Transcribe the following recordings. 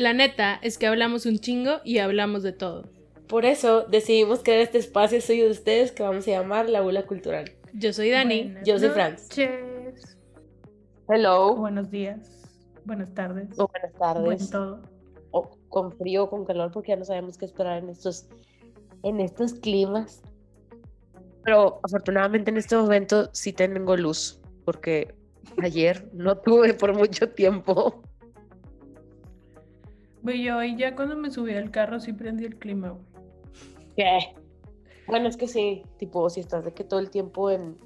La neta es que hablamos un chingo y hablamos de todo. Por eso decidimos crear este espacio suyo de ustedes que vamos a llamar La Bula Cultural. Yo soy Dani. Buenas Yo soy Franz. noches. Hello. Buenos días. Buenas tardes. O buenas Buen tardes. todo. O con frío o con calor porque ya no sabemos qué esperar en estos, en estos climas. Pero afortunadamente en este momento sí tengo luz porque ayer no tuve por mucho tiempo. Güey, yo hoy ya cuando me subí al carro sí prendí el clima, güey. ¿Qué? Bueno, es que sí, tipo, si estás de que todo el tiempo en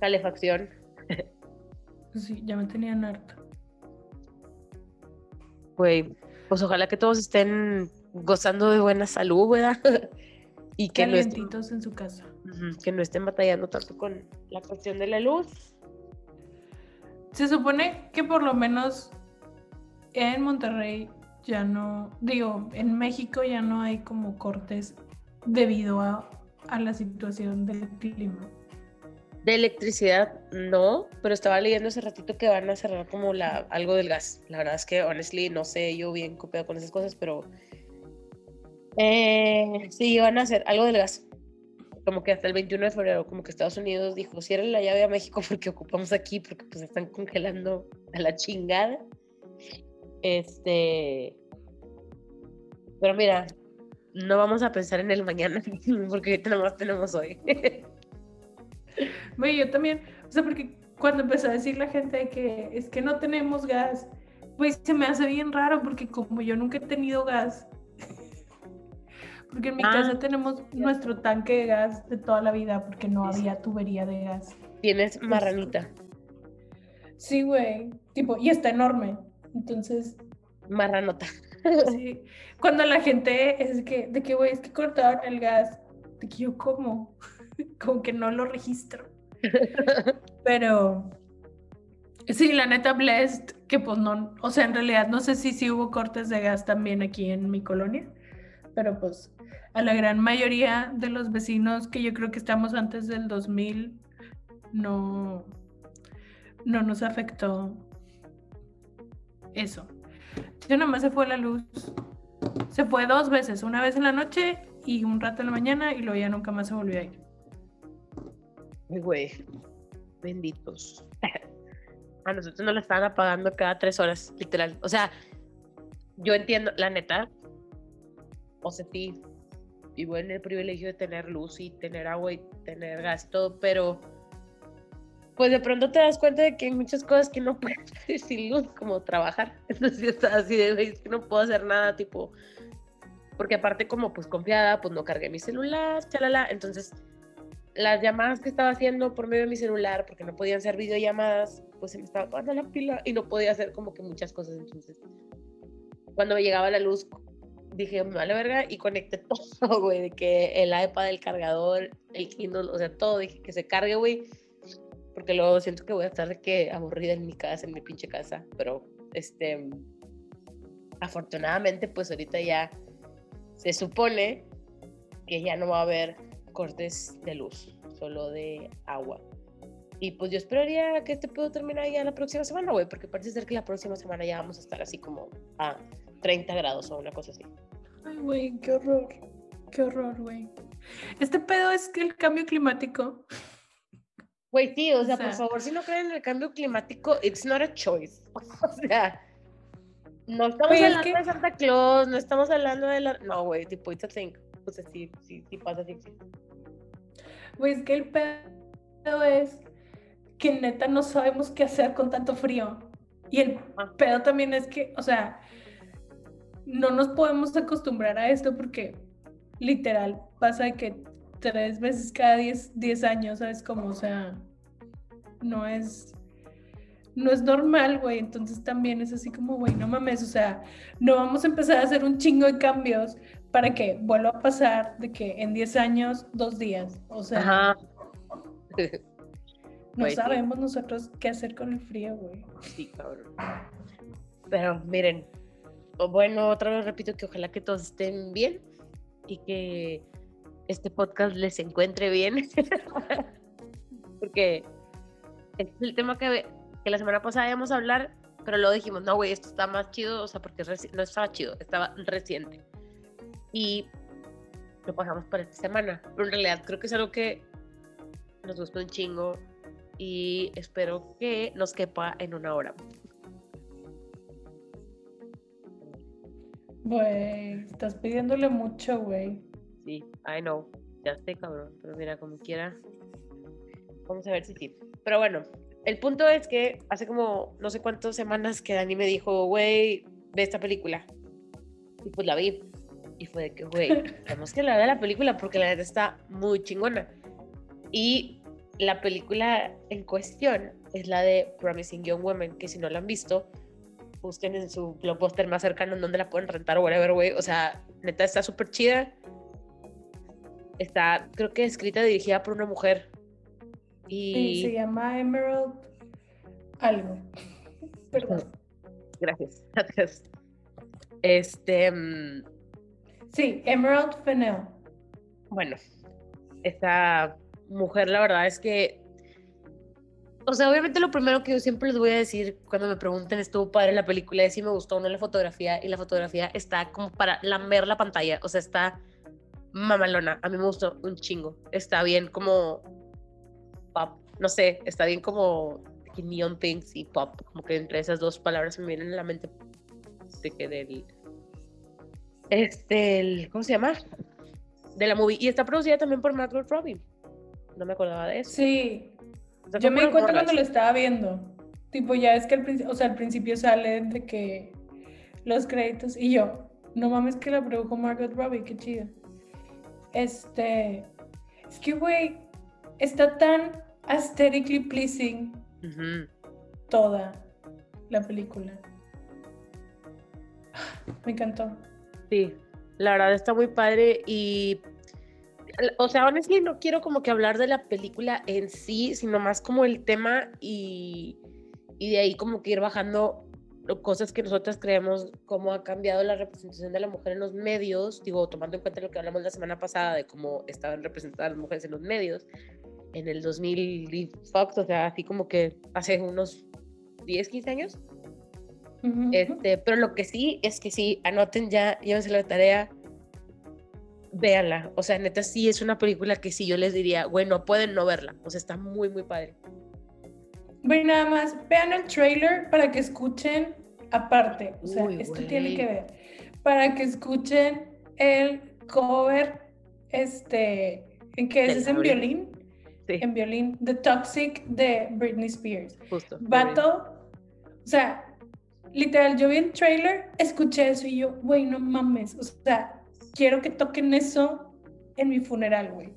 calefacción. Sí, ya me tenían harta. Güey, pues ojalá que todos estén gozando de buena salud, ¿verdad? y que no, estén, en su casa. Que no estén batallando tanto con la cuestión de la luz. Se supone que por lo menos en Monterrey ya no, digo, en México ya no hay como cortes debido a, a la situación del clima. De electricidad, no, pero estaba leyendo hace ratito que van a cerrar como la, algo del gas. La verdad es que, honestly, no sé yo bien copiado con esas cosas, pero eh, sí, van a hacer algo del gas. Como que hasta el 21 de febrero, como que Estados Unidos dijo, cierren la llave a México porque ocupamos aquí, porque pues están congelando a la chingada. Este... Pero mira, no vamos a pensar en el mañana, porque ahorita nada más tenemos hoy. Güey, yo también, o sea, porque cuando empezó a decir la gente que es que no tenemos gas, pues se me hace bien raro porque como yo nunca he tenido gas, porque en mi Ah, casa tenemos nuestro tanque de gas de toda la vida porque no Sí, había tubería de gas. Tienes marranita. Sí, güey, tipo, y está enorme. Entonces, Marranota. Sí, cuando la gente es que, de que, güey, es que cortaron el gas, de que yo como, como que no lo registro. Pero sí, la neta, blessed, que pues no, o sea, en realidad no sé si sí hubo cortes de gas también aquí en mi colonia, pero pues a la gran mayoría de los vecinos que yo creo que estamos antes del 2000 no, no nos afectó eso. Yo nada más se fue la luz. Se fue dos veces, una vez en la noche y un rato en la mañana y luego ya nunca más se volvió a ir. Güey. Benditos. A nosotros nos la estaban apagando cada tres horas, literal. O sea, yo entiendo, la neta. O sea, sí, vivo en el privilegio de tener luz y tener agua y tener gas todo, pero pues de pronto te das cuenta de que hay muchas cosas que no puedes hacer sin luz, como trabajar. Entonces yo estaba así de, es que no puedo hacer nada, tipo, porque aparte como pues confiada, pues no cargué mi celular, chalala, entonces las llamadas que estaba haciendo por medio de mi celular, porque no podían ser videollamadas, pues se me estaba acabando la pila y no podía hacer como que muchas cosas. Entonces, cuando me llegaba la luz, dije, me vale verga, y conecté todo, güey, de que el iPad, el cargador, el Kindle, o sea, todo, dije que se cargue, güey, porque luego siento que voy a estar de que aburrida en mi casa, en mi pinche casa, pero, este, afortunadamente, pues ahorita ya se supone que ya no va a haber cortes de luz, solo de agua. Y pues yo esperaría que este puedo terminar ya la próxima semana, güey, porque parece ser que la próxima semana ya vamos a estar así como a 30 grados o una cosa así. Ay, güey, qué horror. Qué horror, güey. Este pedo es que el cambio climático. Güey, sí, o sea, O sea- por favor, si no creen en el cambio climático, it's not a choice. O sea, no estamos Güey, es hablando que- de Santa Claus, no estamos hablando de la... No, güey, tipo, it's a thing. O sea, sí, sí, sí pasa, sí existe. Güey, es que el pedo es que neta no sabemos qué hacer con tanto frío. Y el pedo también es que, o sea, no nos podemos acostumbrar a esto porque literal pasa de que tres veces cada 10 10 años, ¿sabes? Como, o sea, no es, no es normal, güey. Entonces también es así como, güey, no mames, o sea, no vamos a empezar a hacer un chingo de cambios para que vuelva a pasar de que en 10 años, dos días. O sea, Ajá. no sí. sabemos nosotros qué hacer con el frío, güey. Sí, cabrón. Pero miren, bueno, otra vez repito que ojalá que todos estén bien y que este podcast les encuentre bien. Porque es el tema que, que la semana pasada íbamos a hablar, pero luego dijimos, no, güey, esto está más chido, o sea, porque no estaba chido, estaba reciente. Y lo pasamos para esta semana, pero en realidad creo que es algo que nos gusta un chingo y espero que nos quepa en una hora. Güey, estás pidiéndole mucho, güey. I know, ya sé, cabrón, pero mira, como quiera, vamos a ver si sí. Pero bueno, el punto es que hace como no sé cuántas semanas que Dani me dijo, güey, ve esta película. Y pues la vi. Y fue de que, güey, tenemos que hablar de la película porque la verdad está muy chingona. Y la película en cuestión es la de Promising Young Women, que si no la han visto, busquen en su blockbuster más cercano en donde la pueden rentar o whatever, güey. O sea, neta está súper chida. Está, creo que escrita y dirigida por una mujer. Y Sí, se llama Emerald algo. Perdón. gracias, gracias. Este, mm, Sí, Emerald Fennell. bueno, esta mujer, la verdad es que, o sea, obviamente lo primero que yo siempre les voy a decir cuando me pregunten, estuvo padre la película, es si me gustó o no la fotografía, y la fotografía está como para lamer la pantalla, o sea, está mamalona, a mí me gustó un chingo, está bien como pop, no sé, está bien como neon things y pop, como que entre esas dos palabras me vienen a la mente de que del, este, el, ¿cómo se llama? De la movie, y está producida también por Margot Robbie, no me acordaba de eso. Sí, yo me di cuenta cuando lo estaba viendo. Tipo, ya es que al, o sea, al principio sale de que los créditos y yo, no mames que la produjo Margot Robbie, qué chido. Este, es que, güey, está tan aesthetically pleasing toda la película. Me encantó. Sí, la verdad está muy padre y, o sea, honestly no quiero como que hablar de la película en sí, sino más como el tema y, y de ahí como que ir bajando cosas que nosotras creemos, cómo ha cambiado la representación de la mujer en los medios, digo, tomando en cuenta lo que hablamos la semana pasada de cómo estaban representadas las mujeres en los medios en el 2000 y fuck, o sea, así como que hace unos 10, 15 años. Ujú, Este, pero lo que sí es que sí, anoten ya, llévense la tarea, véanla. O sea, neta, sí es una película que sí yo les diría, bueno, pueden no verla. O sea, está muy, muy padre. Ven nada más, vean el trailer para que escuchen aparte. O sea, Uy, esto tiene que ver. Para que escuchen el cover, este, ¿en qué es? ¿Es en violín? Sí, En violín, The Toxic de Britney Spears. justo. Vato, o sea, literal, yo vi el trailer, escuché eso y yo, güey, no mames. O sea, quiero que toquen eso en mi funeral, güey.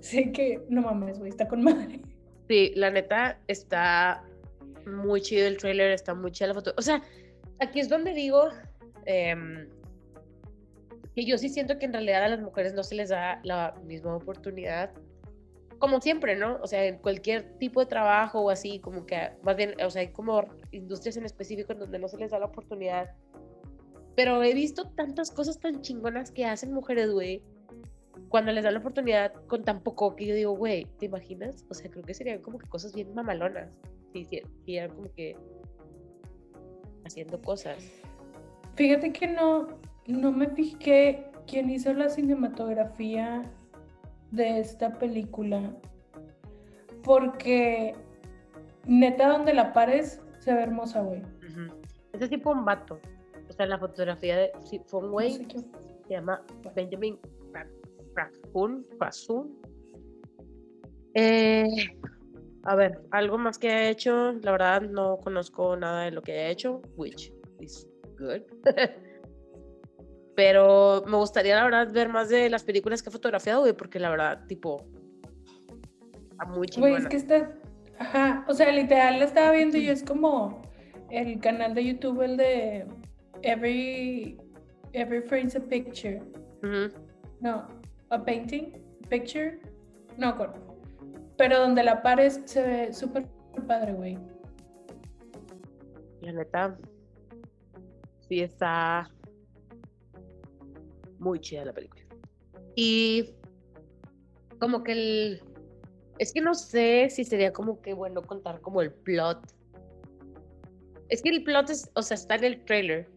Sé que, no mames, güey, está con madre. Sí, la neta está muy chido el trailer, está muy chida la foto. O sea, aquí es donde digo em, que yo sí siento que en realidad a las mujeres no se les da la misma oportunidad, como siempre, ¿no? O sea, en cualquier tipo de trabajo o así, como que más bien, o sea, hay como industrias en específico en donde no se les da la oportunidad. Pero he visto tantas cosas tan chingonas que hacen mujeres, güey, cuando les dan la oportunidad con tan poco que yo digo, güey, ¿te imaginas? O sea, creo que serían como que cosas bien mamalonas. Sí, sí, sí, como que haciendo cosas. Fíjate que no, no me fijé quién hizo la cinematografía de esta película. Porque neta donde la pares se ve hermosa, güey. Ujú. Ese tipo un vato. O sea, la fotografía de sí, fue un No güey sé se llama Benjamin Ra- Rathbun, Rathbun. Eh, a ver, algo más que haya hecho, la verdad no conozco nada de lo que haya hecho, which is good. Pero me gustaría, la verdad, ver más de las películas que ha fotografiado, güey, porque la verdad, tipo, está muy Güey, chingona. es que está. Ajá, o sea, literal la estaba viendo y es como el canal de YouTube, el de Every, Every Frame's a Picture. Ujú. No, a painting, picture, no acuerdo. Pero donde la pares se ve súper padre, güey. La neta, sí está muy chida la película. Y como que el... Es que no sé si sería como que bueno contar como el plot Es que el plot es, o sea, está en el trailer,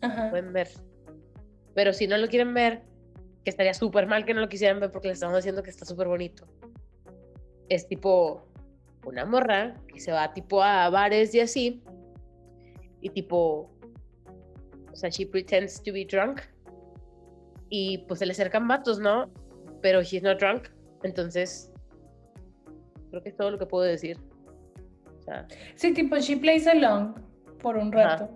Ajá. pueden ver. Pero si no lo quieren ver, que estaría súper mal que no lo quisieran ver porque le estamos diciendo que está súper bonito. Es tipo una morra que se va tipo a bares y así. Y tipo, o sea, she pretends to be drunk. Y pues se le acercan vatos, ¿no? Pero she's not drunk. Entonces, creo que es todo lo que puedo decir. O sea, Sí, tipo, she plays along por un Ajá. rato.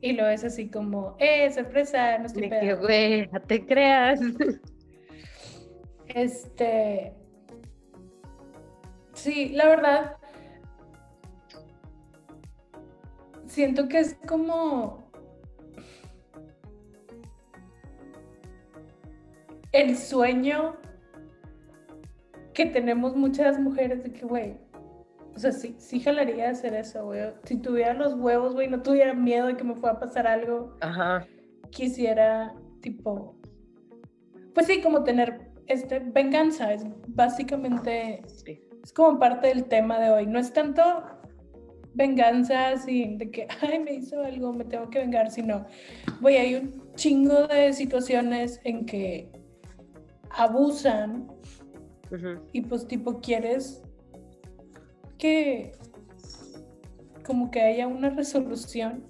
Y lo es así como, eh, sorpresa, no estoy de que, peda". güey, no te creas. Este. Sí, la verdad. Siento que es como. El sueño que tenemos muchas mujeres de que, güey. O sea, sí, sí jalaría hacer eso, güey. Si tuviera los huevos, güey, no tuviera miedo de que me fuera a pasar algo Ajá. quisiera, tipo, pues sí, como tener este, venganza, es básicamente, Sí. Es como parte del tema de hoy, no es tanto venganza así de que, ay, me hizo algo, me tengo que vengar, sino, güey, hay un chingo de situaciones en que abusan y pues tipo quieres que como que haya una resolución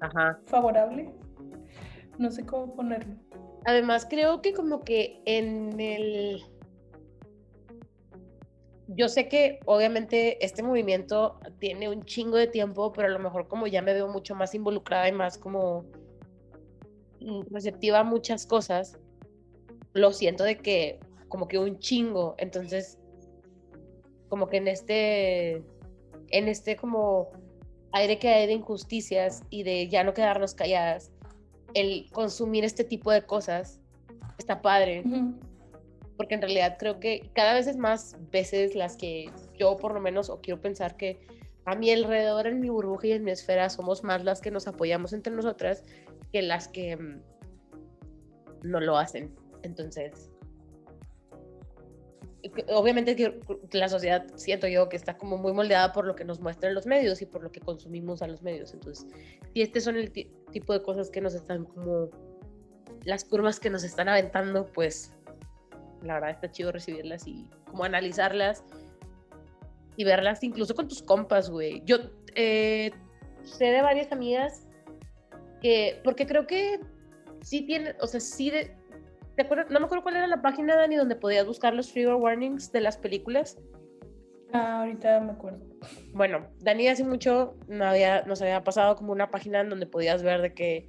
Ajá. favorable. No sé cómo ponerlo. Además, creo que como que en el... Yo sé que obviamente este movimiento tiene un chingo de tiempo, pero a lo mejor como ya me veo mucho más involucrada y más como mm, receptiva a muchas cosas, lo siento de que como que un chingo. Entonces, como que en este, en este como aire que hay de injusticias y de ya no quedarnos calladas, el consumir este tipo de cosas está padre, Ujú. Porque en realidad creo que cada vez es más veces las que yo por lo menos, o quiero pensar que a mi alrededor, en mi burbuja y en mi esfera, somos más las que nos apoyamos entre nosotras que las que mm, no lo hacen. Entonces, obviamente la sociedad siento yo que está como muy moldeada por lo que nos muestran los medios y por lo que consumimos a los medios. Entonces, si este son el ti- tipo de cosas que nos están como las curvas que nos están aventando, pues la verdad está chido recibirlas y como analizarlas y verlas incluso con tus compas, güey. Yo eh, sé de varias amigas que, porque creo que sí tienen, o sea, sí de, ¿te acuerdas? No me acuerdo cuál era la página, Dani, donde podías buscar los trigger warnings de las películas. Ah, ahorita me acuerdo. Bueno, Dani hace mucho no había, nos había pasado como una página en donde podías ver de que,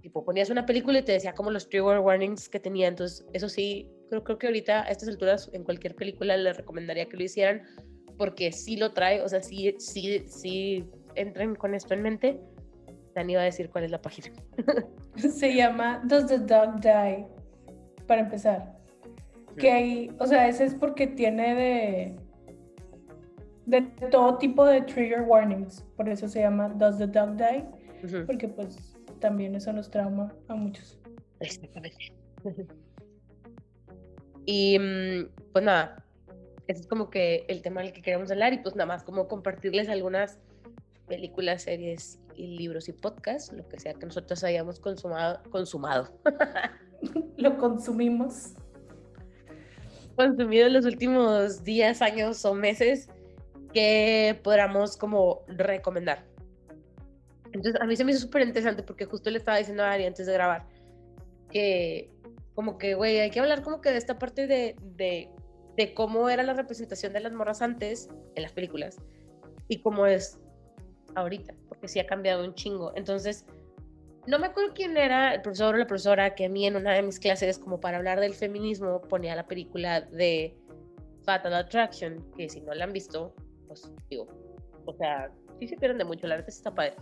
tipo, ponías una película y te decía como los trigger warnings que tenía. Entonces, eso sí, creo, creo que ahorita a estas alturas en cualquier película les recomendaría que lo hicieran porque sí lo trae, o sea, sí, sí, sí entren con esto en mente. Dani va a decir cuál es la página. Se llama Does the Dog Die? Para empezar. Que hay, o sea, ese es porque tiene de, de todo tipo de trigger warnings. Por eso se llama Does the Dog Die? Ujú, Porque pues también eso nos trauma a muchos. Exactamente. Y mm, pues nada, ese es como que el tema del que queremos hablar y pues nada más como compartirles algunas películas, series y libros y podcasts, lo que sea que nosotros hayamos consumado, consumado, Lo consumimos. consumido en los últimos días, años o meses que podamos como recomendar. Entonces a mí se me hizo súper interesante porque justo le estaba diciendo a Ari antes de grabar que como que, güey, hay que hablar como que de esta parte de, de, de cómo era la representación de las morras antes en las películas y cómo es ahorita, porque sí ha cambiado un chingo. Entonces, no me acuerdo quién era el profesor o la profesora que a mí en una de mis clases, como para hablar del feminismo, ponía la película de Fatal Attraction, que si no la han visto, pues digo, o sea, sí se pierden de mucho, la verdad está padre.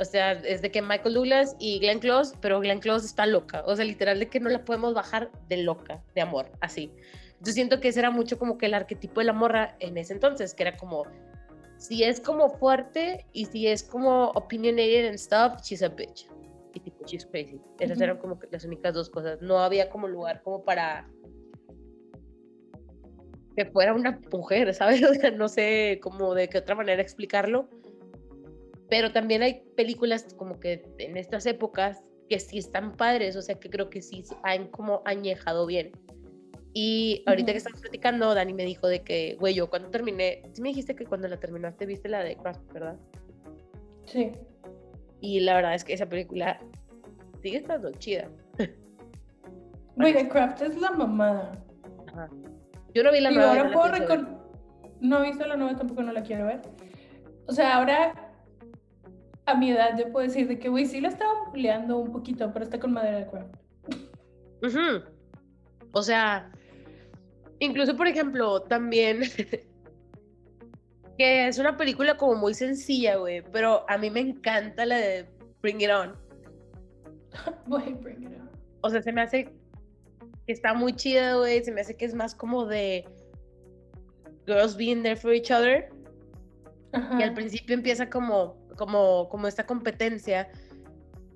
O sea, es de que Michael Douglas y Glenn Close, pero Glenn Close está loca. O sea, literal de que no la podemos bajar de loca, de amor, así. Yo siento que ese era mucho como que el arquetipo de la morra en ese entonces, que era como, si es como fuerte y si es como opinionated and stuff, she's a bitch. Y tipo, she's crazy. Esas Ujú. eran como que las únicas dos cosas. No había como lugar como para que fuera una mujer, ¿sabes? O sea, no sé cómo de qué otra manera explicarlo. Pero también hay películas como que en estas épocas que sí están padres, o sea, que creo que sí han como añejado bien. Y ahorita que estamos platicando, Dani me dijo de que, güey, yo cuando terminé, sí me dijiste que cuando la terminaste viste la de Craft, ¿verdad? Sí. Y la verdad es que esa película sigue estando chida. Güey, The Craft es la mamada. Ajá. Yo no vi la Digo, nueva. ahora no puedo recordar. No he visto la nueva, tampoco no la quiero ver. O sea, ahora a mi edad yo puedo decir de que, güey, sí la estaba buleando un poquito, pero está con madera de Craft. Ujú. O sea, incluso por ejemplo, también que es una película como muy sencilla, güey, pero a mí me encanta la de Bring It On. Güey, bring it on. O sea, se me hace que está muy chida, güey, se me hace que es más como de girls being there for each other y al principio empieza como como como esta competencia.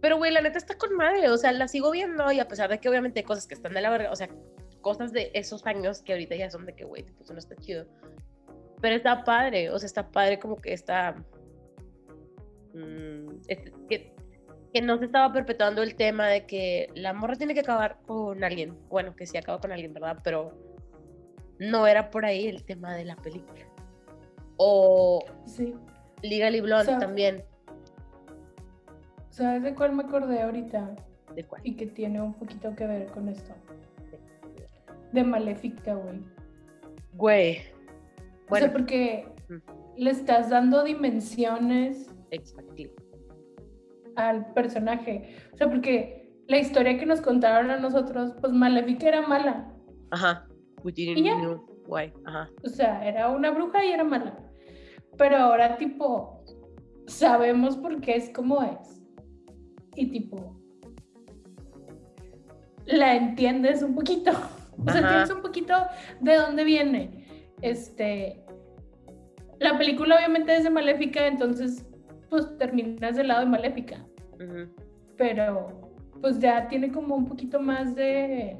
Pero güey, la neta está con madre, o sea, la sigo viendo y a pesar de que obviamente hay cosas que están de la verga, o sea, cosas de esos años que ahorita ya son de que, güey, pues no está chido. Pero está padre, o sea, está padre como que está... mm, es- que, que no se estaba perpetuando el tema de que la morra tiene que acabar con alguien. Bueno, que sí acaba con alguien, ¿verdad? Pero no era por ahí el tema de la película. O Sí. Legally Blonde sea, también. ¿Sabes de cuál me acordé ahorita? ¿De cuál? Y que tiene un poquito que ver con esto. De Maléfica, güey. Güey. O Bueno, sea, porque Mm. le estás dando dimensiones exactly. al personaje. O sea, porque la historia que nos contaron a nosotros, pues Maléfica era mala. Ajá. We didn't ¿Y ya? know why. Ajá. O sea, era una bruja y era mala. Pero ahora, tipo, sabemos por qué es como es. Y, tipo, la entiendes un poquito. O sea, Ajá. entiendes un poquito de dónde viene. Este. La película, obviamente, es de Maléfica, entonces, pues terminas del lado de Maléfica. Pero, pues ya tiene como un poquito más de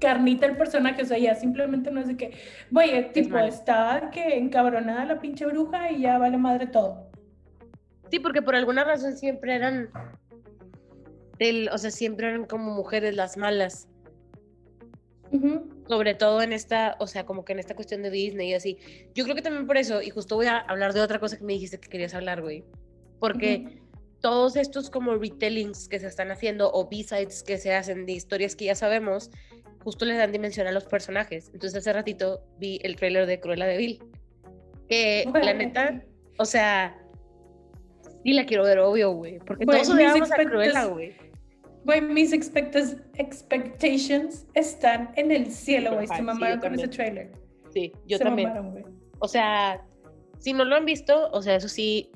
carnita el personaje, o sea, ya simplemente no es de que, oye, tipo, malo. está que encabronada la pinche bruja y ya vale madre todo. Sí, porque por alguna razón siempre eran. del- o sea, siempre eran como mujeres las malas. Sobre todo en esta, o sea, como que en esta cuestión de Disney y así. Yo creo que también por eso, y justo voy a hablar de otra cosa que me dijiste que querías hablar, güey. Porque todos estos como retellings que se están haciendo o B-sides que se hacen de historias que ya sabemos, justo le dan dimensión a los personajes. Entonces hace ratito vi el tráiler de Cruella de Vil. Que la Güey. neta, o sea, sí la quiero ver, obvio, güey. Porque Güey, todos odiamos a Cruella, güey. Güey, mis expectations están en el cielo, güey. Se sí, mamaron yo con ese trailer. Sí, yo Se también. mamaron. O sea, si no lo han visto, o sea, eso sí,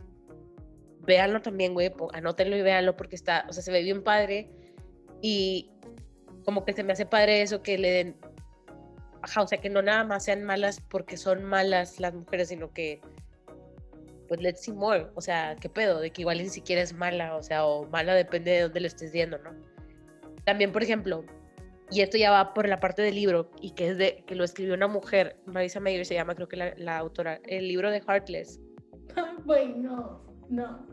véanlo también, güey, anótenlo y véanlo porque está, o sea, se ve bien padre y como que se me hace padre eso que le den, ajá, o sea, que no nada más sean malas porque son malas las mujeres, sino que, pues, let's see more, o sea, qué pedo, de que igual ni siquiera es mala, o sea, o mala depende de dónde lo estés viendo, ¿no? También, por ejemplo, y esto ya va por la parte del libro, y que es de, que lo escribió una mujer, Marisa Mayer se llama, creo que la, la autora, el libro de Heartless, Ay, Güey, no, no.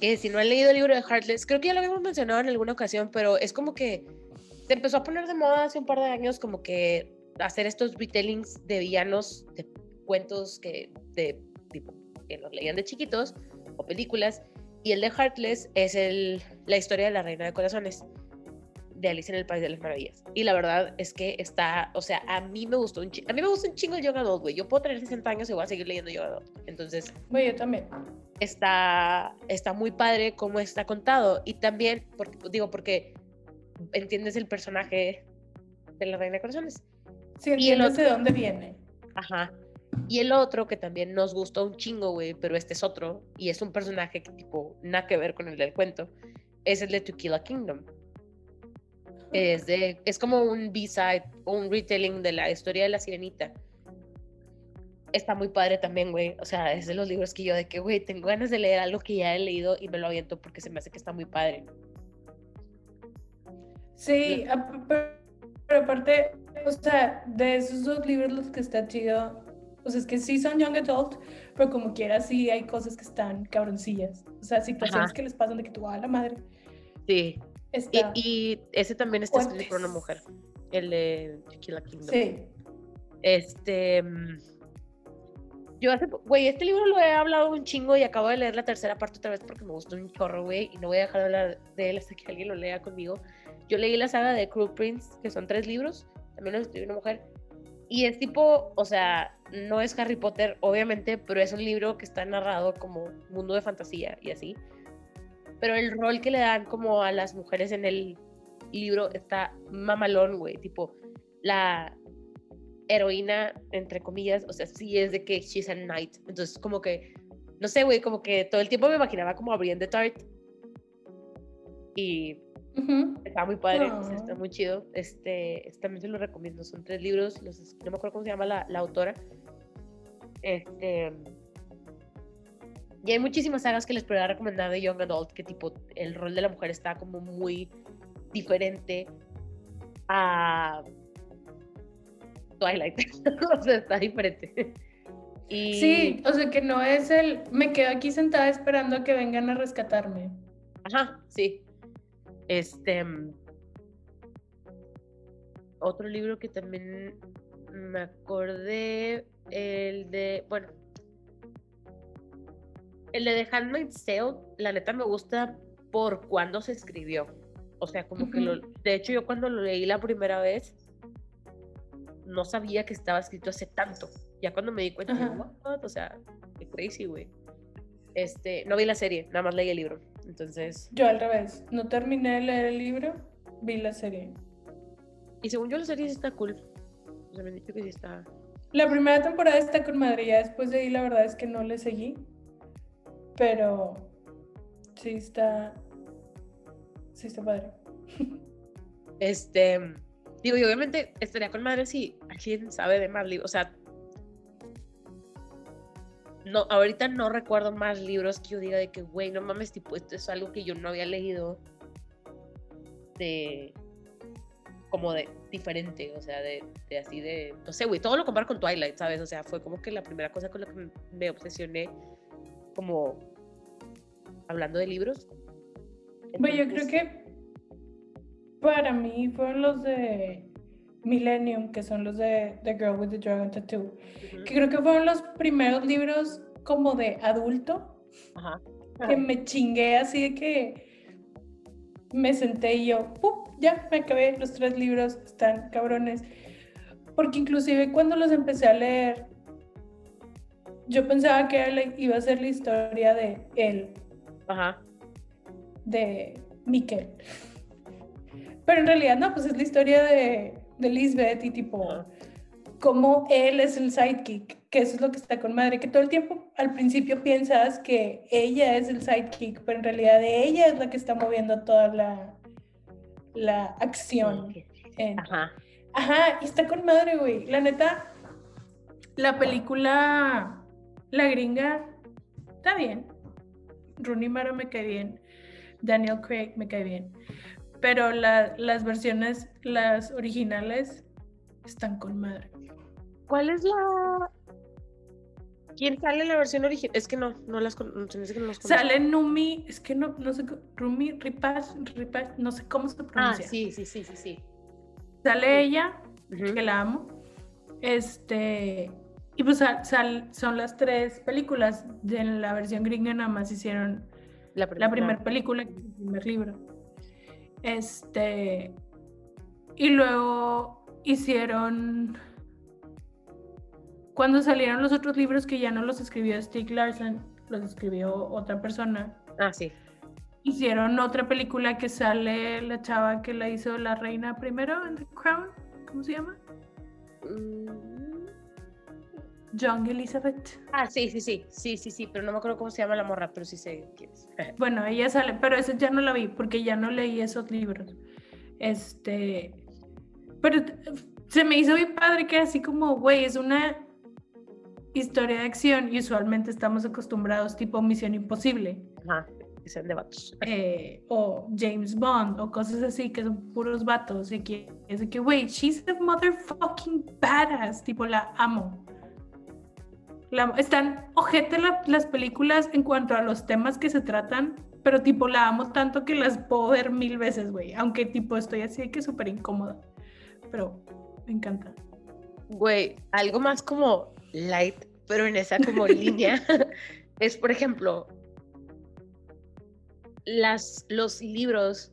que si no han leído el libro de Heartless, creo que ya lo habíamos mencionado en alguna ocasión, pero es como que se empezó a poner de moda hace un par de años como que hacer estos retellings de villanos, de cuentos que, de, tipo, que los leían de chiquitos o películas, y el de Heartless es el, la historia de la Reina de Corazones de Alicia en el País de las Maravillas. Y la verdad es que está, o sea, a mí me gustó un a mí me gusta un chingo el Young Adult, güey. Yo puedo tener 60 años y voy a seguir leyendo Young Adult. Entonces, Güey, yo también. está, está muy padre cómo está contado. Y también, porque, digo, porque entiendes el personaje de la Reina de Corazones. Sí, Y el entiendes de otro- dónde viene. Ajá. Y el otro que también nos gustó un chingo, güey, pero este es otro, y es un personaje que tipo nada que ver con el del cuento, es el de To Kill a Kingdom. Es, de, es como un B-side o un retelling de la historia de la sirenita. Está muy padre también, güey. O sea, es de los libros que yo de que, güey, tengo ganas de leer algo que ya he leído y me lo aviento porque se me hace que está muy padre. Sí, ah, pe- pero, aparte, o sea, de esos dos libros los que está chido, o sea, es que sí son young adult, pero como quiera sí hay cosas que están cabroncillas. O sea, situaciones Ajá. que les pasan de que tú, a la madre. Sí. Y, y ese también está escrito por una mujer. El de Tequila Kingdom. sí. Este. Yo hace. Güey, este libro lo he hablado un chingo y acabo de leer la tercera parte otra vez porque me gustó un chorro, güey. Y no voy a dejar de hablar de él hasta que alguien lo lea conmigo. Yo leí la saga de Cruel Prince, que son tres libros. También los escribió una mujer. Y es tipo, o sea, no es Harry Potter, obviamente, pero es un libro que está narrado como mundo de fantasía y así. Pero el rol que le dan como a las mujeres en el libro está mamalón, güey. Tipo, la heroína, entre comillas, o sea, sí es de que she's a knight. Entonces, como que, no sé, güey, como que todo el tiempo me imaginaba como a Brienne de Tart. Y Ujú. está muy padre, o sea, está muy chido. Este, este también se lo recomiendo. Son tres libros, los, no me acuerdo cómo se llama la, la autora. Este. Y hay muchísimas sagas que les podría recomendar de Young Adult, que tipo, el rol de la mujer está como muy diferente a Twilight. o sea, está diferente. Y... Sí, o sea que no es el, me quedo aquí sentada esperando a que vengan a rescatarme. Ajá, sí. Este. mm, Otro libro que también me acordé, el de. Bueno. El de The Handmaid's Tale, la neta me gusta por cuándo se escribió. O sea, como que lo. De hecho, yo cuando lo leí la primera vez, no sabía que estaba escrito hace tanto. Ya cuando me di cuenta, dije. "What?", o sea, qué crazy, güey. Este, no vi la serie, nada más leí el libro. Entonces, Yo al revés, no terminé de leer el libro, vi la serie. y según yo la serie sí está cool. O sea, me han dicho que sí está. La primera temporada está con madre, ya después de ahí la verdad es que no le seguí. Pero sí está. Sí está padre. Este, digo, y obviamente estaría con madre si alguien sabe de más libros. O sea, no, ahorita no recuerdo más libros que yo diga de que, güey, no mames, tipo, esto es algo que yo no había leído de como de diferente, o sea, de, de así de, no sé, güey, todo lo comparo con Twilight, ¿sabes? O sea, fue como que la primera cosa con la que me obsesioné, como hablando de libros. Bueno, yo creo que para mí fueron los de Millennium, que son los de The Girl with the Dragon Tattoo. Que creo que fueron los primeros libros como de adulto Ajá. que me chingué así de que me senté y yo, ¡pup! ya me acabé los tres libros, están cabrones. Porque inclusive cuando los empecé a leer, yo pensaba que iba a ser la historia de él, Ajá. de Mikkel. Pero en realidad no, pues es la historia de, de Lisbeth y tipo, cómo él es el sidekick, que eso es lo que está con madre, que todo el tiempo al principio piensas que ella es el sidekick, pero en realidad ella es la que está moviendo toda la, la acción. en- Ajá. Ajá, y está con madre, güey. La neta, la película, la gringa, está bien. Rooney Mara me cae bien. Daniel Craig me cae bien. Pero la- las versiones, las originales, están con madre. ¿Cuál es la. ¿Quién sale en la versión original? Es que no, no las con- que no conozco. Sale Numi, es que no, no sé, Rumi Ripash, Ripash, no sé cómo se Ah, pronuncia. sí, sí, sí, sí, sí. Sale ella, que la amo. Este, y pues sal- sal- son las tres películas. De la versión gringa nada más hicieron La, la primera película, que es el primer libro. Este, y luego hicieron, cuando salieron los otros libros que ya no los escribió Stieg Larsson, los escribió otra persona. Ah, sí. Hicieron otra película que sale la chava que la hizo la reina primero en The Crown. ¿Cómo se llama? Mm, Young Elizabeth. Ah, sí, sí, sí. Sí, sí, sí. Pero no me acuerdo cómo se llama la morra, pero sí sé quién es. Bueno, ella sale, pero esa ya no la vi porque ya no leí esos libros. Este, pero t- se me hizo bien padre que así como, güey, es una historia de acción y usualmente estamos acostumbrados tipo Misión Imposible. Ajá. sean de vatos. eh, o James Bond o cosas así que son puros vatos. Y que es de que, wait, she's a motherfucking badass. Tipo, la amo. La están ojete la- las películas en cuanto a los temas que se tratan, pero tipo, la amo tanto que las puedo ver mil veces, güey. Aunque tipo, estoy así que súper incómoda. Pero me encanta. Güey, algo más como light, pero en esa como línea, es por ejemplo, las, los libros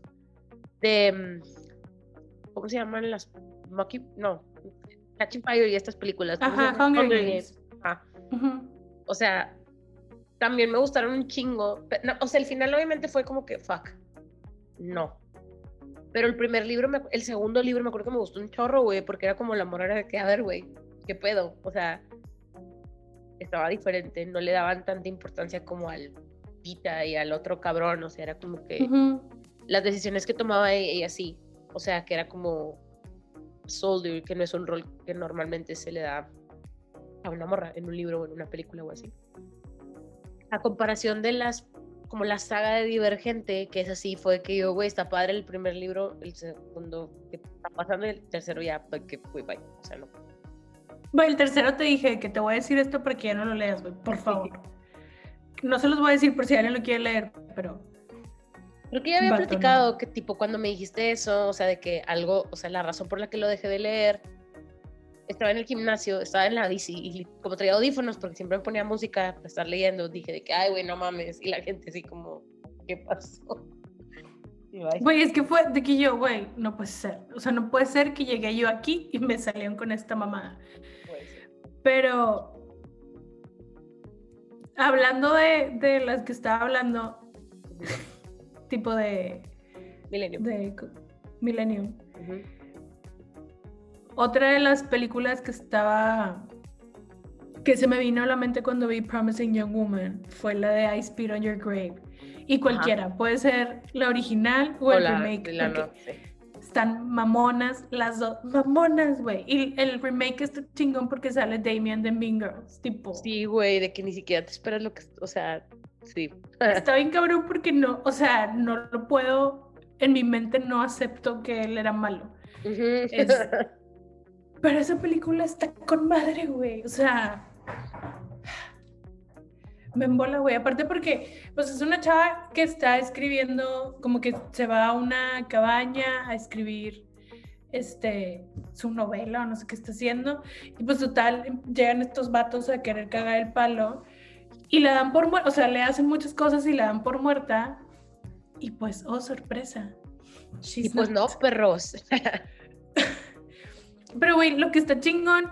de, mm, ¿cómo se llaman las? No, Catching Fire y estas películas. ¿cómo se Ajá? Hunger Games. O sea, también me gustaron un chingo. no, o sea, el final obviamente fue como que, fuck, no. Pero el primer libro, me- el segundo libro me acuerdo que me gustó un chorro, güey, porque era como la morra de que, a ver, güey, ¿qué pedo? O sea, estaba diferente, no le daban tanta importancia como al Pita y al otro cabrón, o sea, era como que las decisiones que tomaba e- ella sí, o sea, que era como soldier, que no es un rol que normalmente se le da a una morra en un libro o en una película o así. A comparación de las, como la saga de Divergente, que es así, fue que yo, güey, está padre el primer libro, el segundo, que está pasando y el tercero ya, que fue, bye, o sea, no. Bueno, el tercero te dije que te voy a decir esto para que ya no lo leas, güey, por favor. No se los voy a decir por si alguien lo quiere leer, pero Creo que ya había Vato, no. platicado que tipo cuando me dijiste eso, o sea, de que algo, o sea, la razón por la que lo dejé de leer, estaba en el gimnasio, estaba en la bici y como traía audífonos porque siempre me ponía música para estar leyendo, dije de que, ay, güey, no mames, y la gente así como, ¿qué pasó? Güey, es que fue de que yo, güey, no puede ser. O sea, no puede ser que llegué yo aquí y me salieron con esta mamada. Pero hablando de, de las que estaba hablando, tipo de, Millennium. de Millennium, Ujú. Otra de las películas que estaba que se me vino a la mente cuando vi Promising Young Woman fue la de I Spit on Your Grave. Y cualquiera, puede ser la original o, O el la- remake. la no, sí. Están mamonas, las dos, mamonas, güey. Y el remake está chingón porque sale Damien de Mean Girls, tipo. Sí, güey, de que ni siquiera te esperas lo que, o sea, sí. Está bien cabrón porque no, o sea, no lo puedo, en mi mente no acepto que él era malo. Ujú. Es- Pero esa película está con madre, güey. O sea, me embola, güey. Aparte porque, pues es una chava que está escribiendo, como que se va a una cabaña a escribir este su novela o no sé qué está haciendo. Y pues total, llegan estos vatos a querer cagar el palo y la dan por muerta, o sea, le hacen muchas cosas y la dan por muerta. Y pues, oh, sorpresa. Y pues no, perros. Pero, güey, lo que está chingón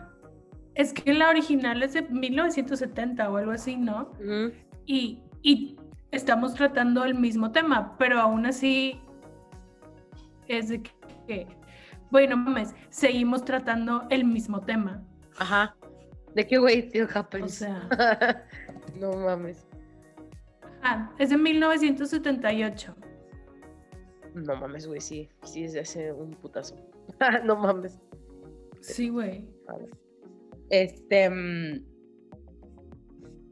es que la original es de 1970 o algo así, ¿no? Y, y estamos tratando el mismo tema, pero aún así es de que, bueno, mames, seguimos tratando el mismo tema. Ajá. ¿De qué güey, tío O happens? sea, no mames. ah, es de 1978. No mames, güey, sí. Sí, es de hace un putazo. no mames. Sí, güey. Este. mm,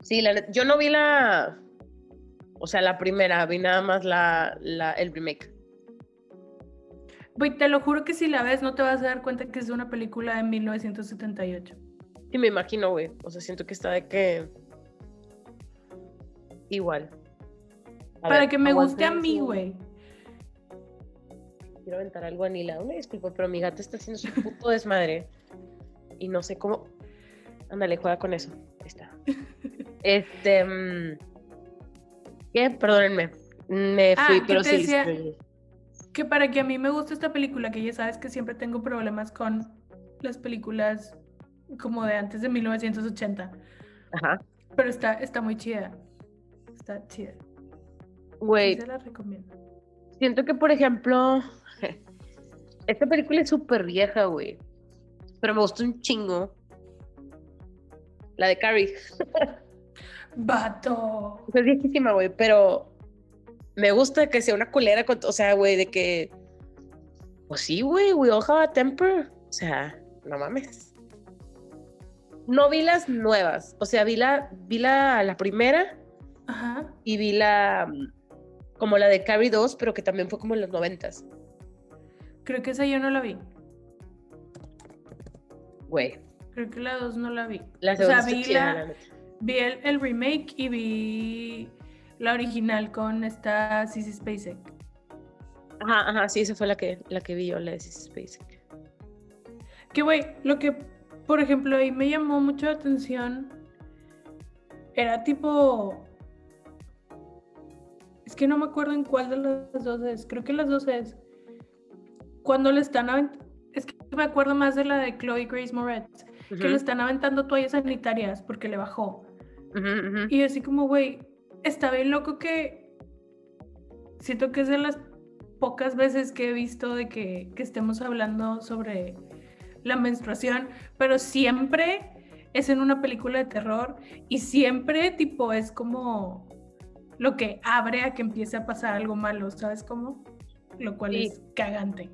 Sí, la yo no vi la. O sea, la primera, vi nada más la, la, el remake. Güey, te lo juro que si la ves no te vas a dar cuenta que es una película de 1978. Sí, me imagino, güey. O sea, siento que está de que. Igual. A Para ver, que me guste a mí, güey. Quiero aventar algo a Nila. Una disculpa, pero mi gata está haciendo su puto desmadre. Y no sé cómo. Ándale, juega con eso. Ahí está. Este. mm, ¿Qué? Perdónenme. Me Ah, fui, ¿qué pero sí. decía? que para que a mí me guste esta película, que ya sabes que siempre tengo problemas con las películas como de antes de 1980, Ajá. pero está, está muy chida. Está chida. Sí, Güey, se la recomiendo. siento que, por ejemplo. Esta película es súper vieja, güey. Pero me gustó un chingo. La de Carrie. Vato. Es viejísima, güey, pero me gusta que sea una culera, con, o sea, güey, de que, pues sí, güey, we all have a temper, o sea, no mames. No vi las nuevas, o sea, vi la, vi la, la primera Ajá. y vi la, como la de Carrie 2, pero que también fue como en los noventas. Creo que esa yo no la vi. Güey. Creo que la 2 no la vi. La o sea, vi, la- vi el, el remake y vi la original con esta Sissy Spacek. Ajá, ajá, sí, esa fue la que, la que vi yo, la de Sissy Spacek. Que, güey, lo que, por ejemplo, ahí me llamó mucho la atención era tipo. Es que no me acuerdo en cuál de las dos es. Creo que las dos es. Cuando le están avent- Es que me acuerdo más de la de Chloe Grace Moretz. Que le están aventando toallas sanitarias porque le bajó. ujú, ujú. Y así como, güey, está bien loco que siento que es de las pocas veces que he visto de que, que estemos hablando sobre la menstruación, pero siempre es en una película de terror y siempre tipo es como lo que abre a que empiece a pasar algo malo, ¿sabes cómo? Lo cual Sí. es cagante.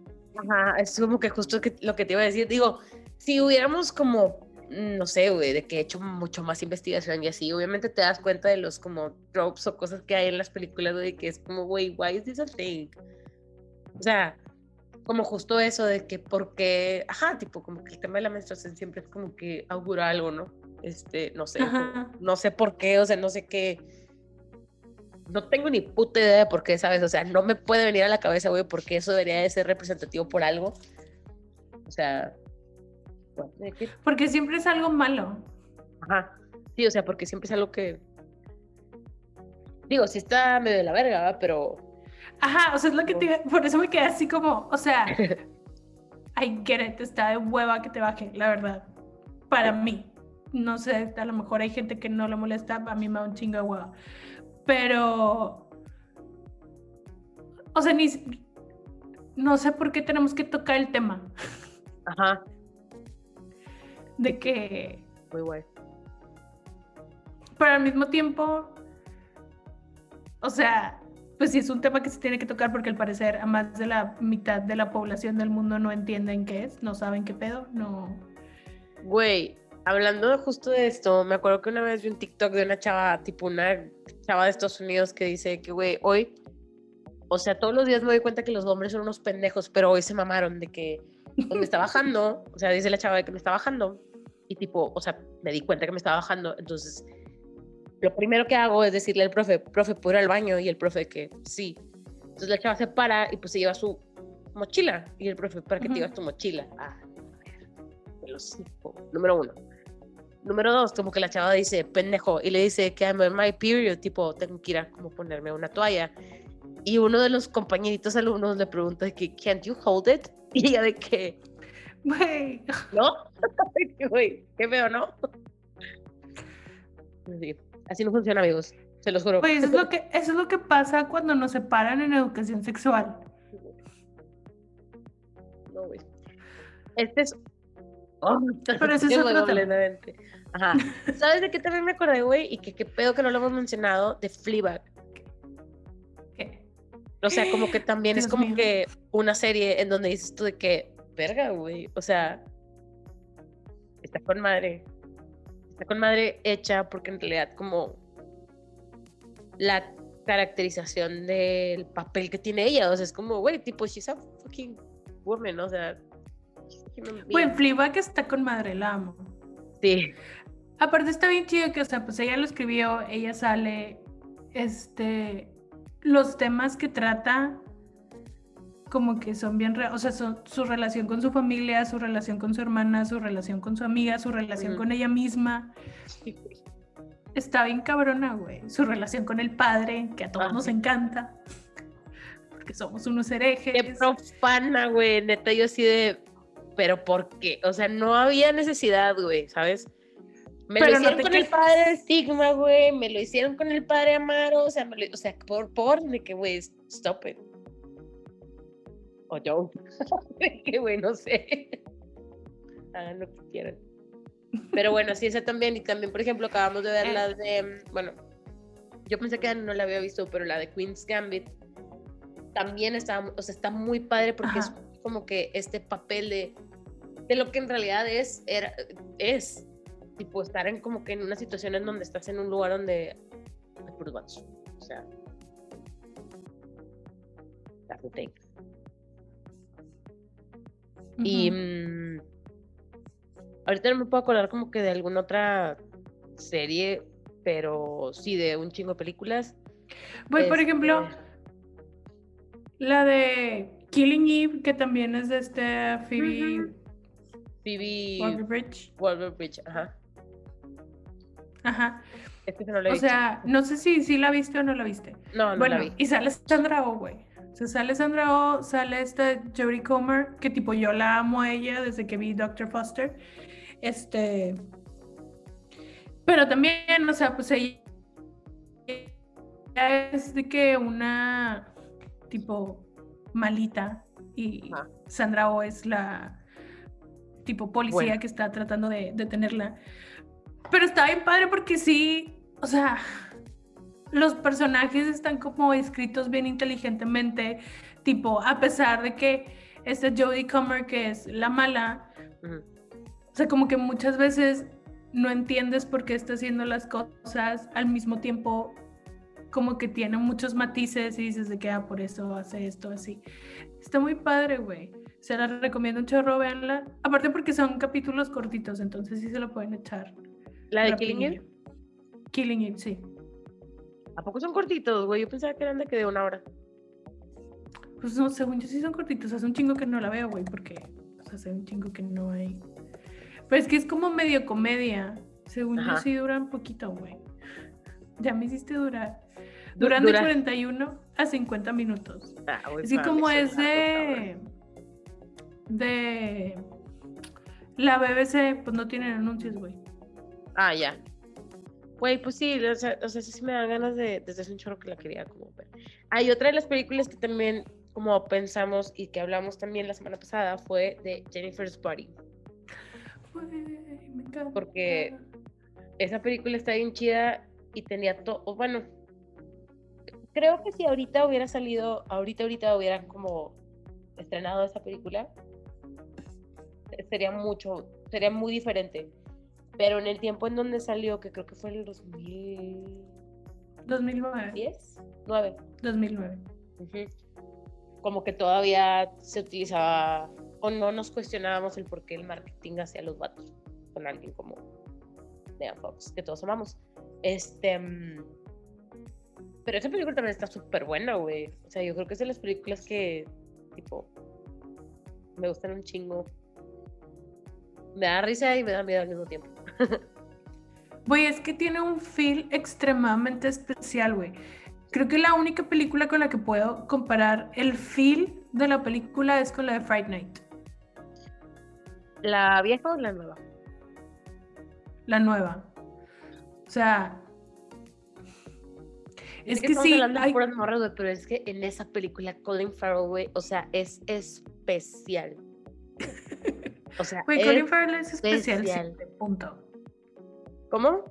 Ajá, es como que justo que, lo que te iba a decir. Digo, si hubiéramos como, mm, no sé, güey, de que he hecho mucho más investigación y así, obviamente te das cuenta de los como tropes o cosas que hay en las películas, güey, que es como, güey, why is this a thing? O sea, como justo eso de que porque, ajá, tipo, como que el tema de la menstruación siempre es como que augura algo, ¿no? Este, no sé, como- no sé por qué, o sea, no sé qué. No tengo ni puta idea de por qué, ¿sabes? O sea, no me puede venir a la cabeza, güey, porque eso debería de ser representativo por algo. O sea. Porque siempre es algo malo. Ajá. Sí, o sea, porque siempre es algo que. Digo, sí está medio de la verga, ¿verdad? pero. Ajá, o sea, es lo que te por eso me quedé así como, o sea, I get it, está de hueva que te baje, la verdad. Para mí. No sé, a lo mejor hay gente que no le molesta, a mí me da un chingo de hueva. Pero. O sea, ni. No sé por qué tenemos que tocar el tema Ajá. de que. Muy guay. Pero al mismo tiempo. O sea, pues sí es un tema que se tiene que tocar porque al parecer a más de la mitad de la población del mundo no entienden qué es, no saben qué pedo, no. Güey, hablando justo de esto, me acuerdo que una vez vi un TikTok de una chava, tipo una chava de Estados Unidos que dice que, güey, hoy, o sea, todos los días me doy cuenta que los hombres son unos pendejos, pero hoy se mamaron de que pues, me está bajando, o sea, dice la chava de que me está bajando, y tipo, o sea, me di cuenta que me estaba bajando, entonces, lo primero que hago es decirle al profe, profe, ¿puedo ir al baño? Y el profe que sí. Entonces la chava se para y pues se lleva su mochila, y el profe, ¿para qué te Ujú. llevas tu mochila? Ah, el hocico, número uno. Número dos, como que la chava dice, pendejo, y le dice que I'm on my period, tipo, tengo que ir a como ponerme una toalla. Y uno de los compañeritos alumnos le pregunta de que, can't you hold it? Y ella de que, Güey, ¿no? Güey, qué feo, ¿no? Sí, así no funciona, amigos, se los juro. eso es lo que, eso es lo que pasa cuando nos separan en educación sexual. No, güey. Este es... Oh, Pero ese es completamente. Ajá. ¿Sabes de qué también me acordé, güey? Y que qué pedo que no lo hemos mencionado, de Fleabag. ¿Qué? O sea, como que también es como mío. que una serie en donde dices tú de que, verga, güey. O sea, está con madre. Está con madre hecha porque en realidad como la caracterización del papel que tiene ella. O sea, es como, güey, tipo, she's a fucking woman, o sea. Being. Fleabag está con madre, la amo. Sí. Aparte está bien chido que, o sea, pues ella lo escribió, ella sale, este, los temas que trata como que son bien, o sea, son su relación con su familia, su relación con su hermana, su relación con su amiga, su relación con ella misma. Está bien cabrona, güey. Su relación con el padre, que a todos Ah, nos sí. encanta. Porque somos unos Qué herejes. profana, güey. Neta, yo así de. Pero ¿por qué? O sea, no había necesidad, güey, ¿sabes? Me Pero lo hicieron con el padre de Sigma, güey. Me lo hicieron con el padre Amaro. O sea, me lo- o sea por, por de que, güey, stop it. O yo. De que, güey, no sé. Hagan lo que quieran. Pero bueno, sí, esa también. Y también, por ejemplo, acabamos de ver Eh. la de. Bueno, yo pensé que no la había visto, pero la de Queen's Gambit también está, o sea, está muy padre porque Ajá. es como que este papel de, de lo que en realidad es, era, es, tipo, estar en como que en una situación en donde estás en un lugar donde hay puros vatos. O sea, That's the thing. Y mm, ahorita no me puedo acordar como que de alguna otra serie, pero sí de un chingo de películas. Güey, por ejemplo, Este, la de Killing Eve, que también es de este Phoebe. Phoebe Waller-Bridge. Waller-Bridge, ajá. Ajá. Es que no he O visto. sea, no sé si, si la viste o no la viste. no, no bueno, la vi. y sale Sandra Oh, güey. O sea, sale Sandra Oh, sale esta Jodie Comer, que tipo yo la amo a ella desde que vi Dr. Foster. Este. Pero también, o sea, pues ella ella es de que una tipo malita y. Sandra Oh es la tipo policía que está tratando de detenerla. Pero está bien padre porque sí, o sea, los personajes están como escritos bien inteligentemente, tipo, a pesar de que esta Jodie Comer, que es la mala, o sea, como que muchas veces no entiendes por qué está haciendo las cosas al mismo tiempo, como que tiene muchos matices y dices de que, ah, por eso hace esto así. Está muy padre, güey. Se la recomiendo un chorro, véanla. Aparte porque son capítulos cortitos, entonces sí se lo pueden echar. La de Killing rapidillo. Killing Eve, sí. ¿a poco son cortitos, güey? Yo pensaba que eran de que de una hora. Pues no, según yo sí son cortitos. Hace un chingo que no la veo, güey, porque sea, hace un chingo que no hay. Pero es que es como medio comedia. Según yo sí duran poquito, güey. Ya me hiciste durar. Duran dura- de 41 a 50 minutos. Ah, para como es de. De. La BBC, pues no tienen anuncios, güey. Ah, ya. Güey, pues sí, o sea, o sea, sí me dan ganas de, desde hace un chorro que la quería como ver. Hay otra de las películas que también como pensamos y que hablamos también la semana pasada fue de Jennifer's Body. Güey, me encanta. Porque- Esa película está bien chida y tenía todo, bueno, creo que si ahorita hubiera salido, ahorita, ahorita hubieran como estrenado esa película, sería mucho, sería muy diferente. Pero en el tiempo en donde salió, que creo que fue en el 2010, 2009. 9, 2009. Ujú. Como que todavía se utilizaba o no nos cuestionábamos el por qué el marketing hacia los vatos con alguien como Megan Fox, que todos amamos. Este. mm, Pero esa película también está súper buena, güey. O sea, yo creo que es de las películas que, tipo, me gustan un chingo. Me da risa y me da miedo al mismo tiempo. Güey, es que tiene un feel extremadamente especial, güey. Creo que la única película con la que puedo comparar el feel de la película es con la de Fright Night, ¿La vieja o la nueva? la nueva. O sea, es que estamos sí, hablando de puras morras, güey, pero es que en esa película Colin Farrell, güey, o sea, es especial. O sea, es- Colin Farrell es especial siempre, punto. ¿cómo?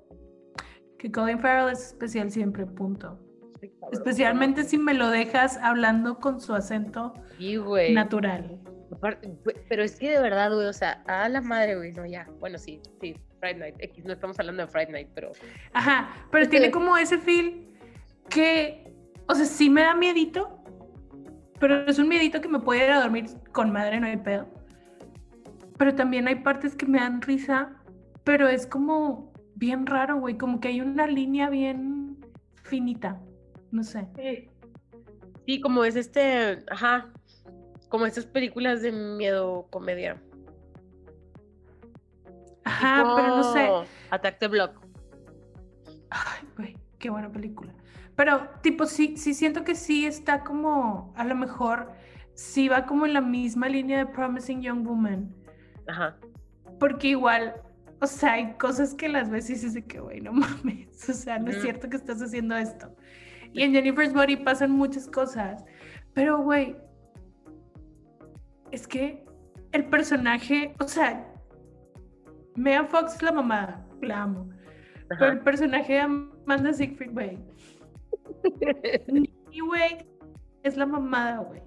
Que Colin Farrell es especial siempre, punto. Sí, cabrón, Especialmente si me lo dejas hablando con su acento Sí, natural. Pero es que de verdad, güey, o sea, a la madre, güey, no, ya. Bueno, sí, sí, Friday Night. X, no estamos hablando de Friday Night, pero. Ajá, pero Es que- tiene como ese feel que, o sea, sí me da miedito, pero es un miedito que me puede ir a dormir con madre, no hay pedo. Pero también hay partes que me dan risa, pero es como bien raro, güey, como que hay una línea bien finita, no sé. Sí. Sí, como es este. Ajá. Como estas películas de miedo comedia. Ajá, pero no sé. Attack the Block. Ay, güey, qué buena película. Pero, tipo, sí, sí siento que sí está como, a lo mejor, sí va como en la misma línea de Promising Young Woman. Ajá. Porque igual, o sea, hay cosas que las ves y dices de que, güey, no mames. O sea, no es cierto que estás haciendo esto. Y en Jennifer's Body pasan muchas cosas. Pero, güey, es que el personaje, o sea, Megan Fox es la mamada, la amo. Pero el personaje de Amanda Siegfried, güey, Nikki, güey, es la mamada, güey.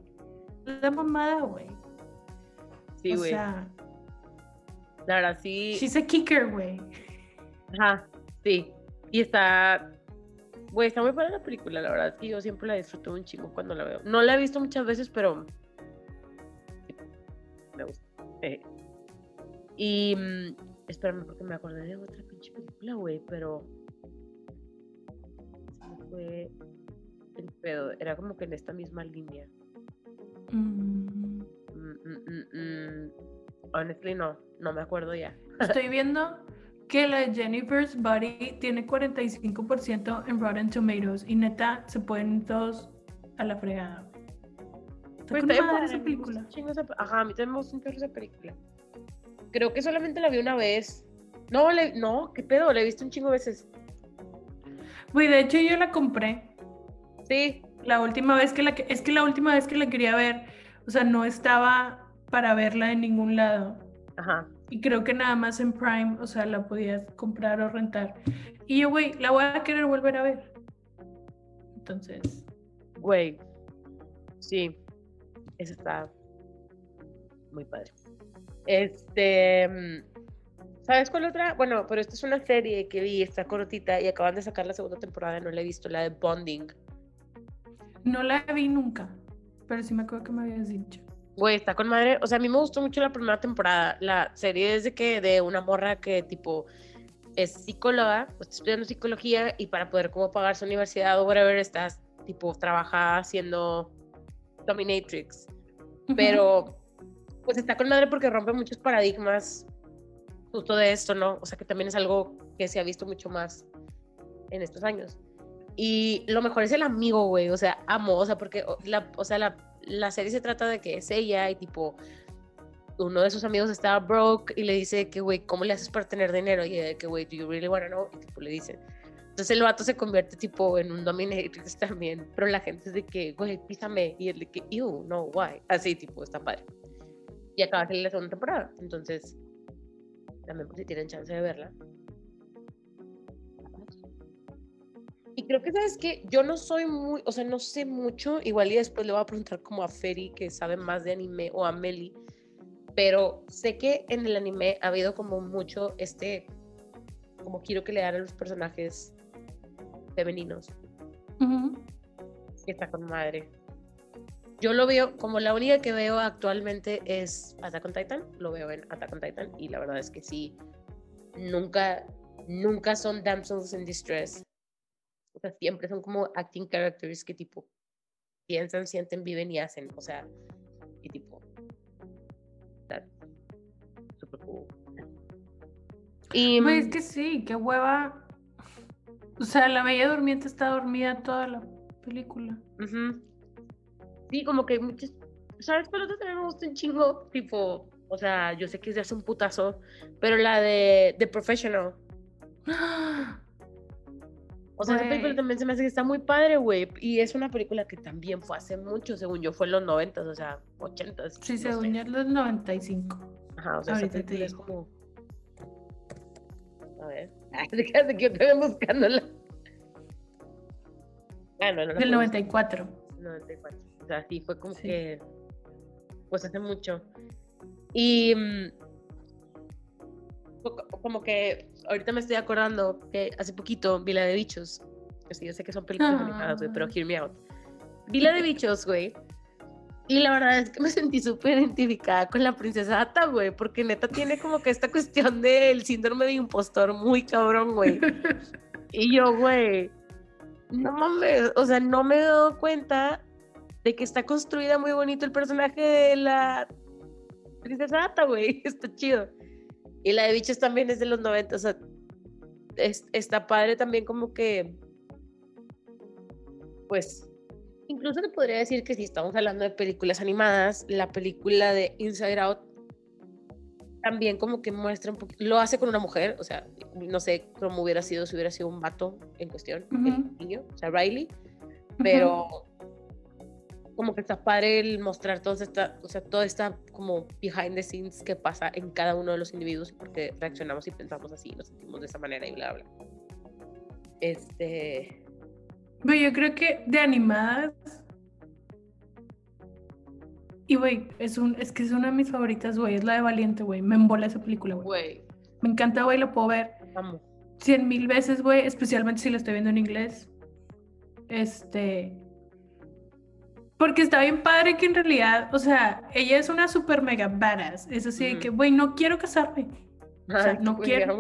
La mamada, güey. Sí, o güey. sea, La verdad, sí. she's a kicker, güey. Ajá. Sí. Y está. Güey, está muy buena la película, la verdad. Y yo siempre la disfruto un chingo cuando la veo. No la he visto muchas veces, pero. sí, me gusta. Eh. Y. mm, espérame, porque me acordé de otra pinche película, güey, pero. Se fue el pedo. Era como que en esta misma línea. Mm, Mm, mm, mm, mm. Honestly, no. No me acuerdo ya. Estoy viendo que la de Jennifer's Body tiene 45% en Rotten Tomatoes y neta se pueden todos a la fregada. Está Pues con madre esa película. esa Ajá, a mí también me gusta un esa película. Creo que solamente la vi una vez. No, le... no, qué pedo, la he visto un chingo de veces. Güey, de hecho yo la compré Sí, la última vez que la es que la última vez que la quería ver, o sea, no estaba para verla en ningún lado. ajá. Y creo que nada más en Prime, o sea, la podías comprar o rentar. Y yo, güey, la voy a querer volver a ver. Entonces, Güey. Sí. Esa está muy padre. Este. mm, ¿Sabes cuál otra? Bueno, pero esta es una serie que vi, está cortita y acaban de sacar la segunda temporada, no la he visto, la de Bonding. no la vi nunca, pero sí me acuerdo que me habías dicho. Güey, está con madre. O sea, a mí me gustó mucho la primera temporada. La serie es de que de una morra que tipo es psicóloga, pues, está estudiando psicología y para poder como pagar su universidad o whatever, estás tipo trabaja haciendo dominatrix. Pero pues está con madre porque rompe muchos paradigmas justo de esto, ¿no? O sea, que también es algo que se ha visto mucho más en estos años. Y lo mejor es el amigo, güey, o sea, amo, o sea, porque la, o sea, la, la serie se trata de que es ella y tipo uno de sus amigos estaba broke y le dice que, güey, ¿cómo le haces para tener dinero? Y de que, güey, ¿do you really wanna know? Y tipo le dice. Entonces el vato se convierte tipo en un dominatrix también, pero la gente es de que, güey, písame. Y él de que, ew, no, why? Así, tipo, está padre. Y acaba de salir la segunda temporada. Entonces, también por si tienen chance de verla. Y creo que, ¿sabes qué? Yo no soy muy, o sea, no sé mucho, igual y después le voy a preguntar como a Ferry, que sabe más de anime, o a Meli, pero sé que en el anime ha habido como mucho este, como quiero que le dan a los personajes femeninos, Ujú. que está con madre. Yo lo veo, como la única que veo actualmente es Attack on Titan, lo veo en Attack on Titan, y la verdad es que sí, nunca, nunca son damsels in distress. Sea, siempre son como acting characters que tipo piensan, sienten, viven y hacen. O sea, y tipo. Super cool. Y. Güey, es mm, que sí, qué hueva. O sea, la bella durmiente está dormida toda la película. ujú. Sí, como que muchas. ¿Sabes cuál otra también me gusta un chingo? Tipo, o sea, yo sé que es de hace un putazo, pero la de The Professional. O sea, esa película también se me hace que está muy padre, güey. Y es una película que también fue hace mucho, según yo, fue en los 90, o sea, 80. Sí, según yo es los 95. Ajá, o sea, esa Ahorita te película es digo. como. A ver. Ah, queda de que yo estoy buscándola. Ah, no, no, no. Del puedo 94. buscar. 94. O sea, sí, fue como Sí. que. Pues hace mucho. Y. mm, co- Como que ahorita me estoy acordando que hace poquito vi la de bichos. Sí, yo sé que son películas animadas, güey, pero Ah. hear me out. Vi la de bichos, güey. Y la verdad es que me sentí súper identificada con la princesa Ata, güey, porque neta tiene como que esta cuestión del síndrome de impostor muy cabrón, güey. Y yo, güey, no mames, o sea, no me he dado cuenta de que está construida muy bonito el personaje de la princesa Ata, güey, está chido. Y la de bichos también es de los 90, o sea, es- está padre también como que, pues, incluso te podría decir que si estamos hablando de películas animadas, la película de Inside Out también como que muestra un poquito, lo hace con una mujer, o sea, no sé cómo hubiera sido si hubiera sido un vato en cuestión, el niño, o sea, Riley, pero como que está padre el mostrar toda esta, o sea, toda esta como behind the scenes que pasa en cada uno de los individuos y por qué reaccionamos y pensamos así, nos sentimos de esa manera y bla, bla. Este, Güey, yo creo que de animadas. Y güey, es un, es que es una de mis favoritas, güey. Es la de Valiente, güey. Me embola esa película, güey. Me encanta, güey, lo puedo ver amo. cien mil veces, güey. Especialmente si la estoy viendo en inglés. Este. Porque está bien padre que en realidad, o sea, ella es una super mega badass. Es así de que, güey, no quiero casarme. sea, no quiero-.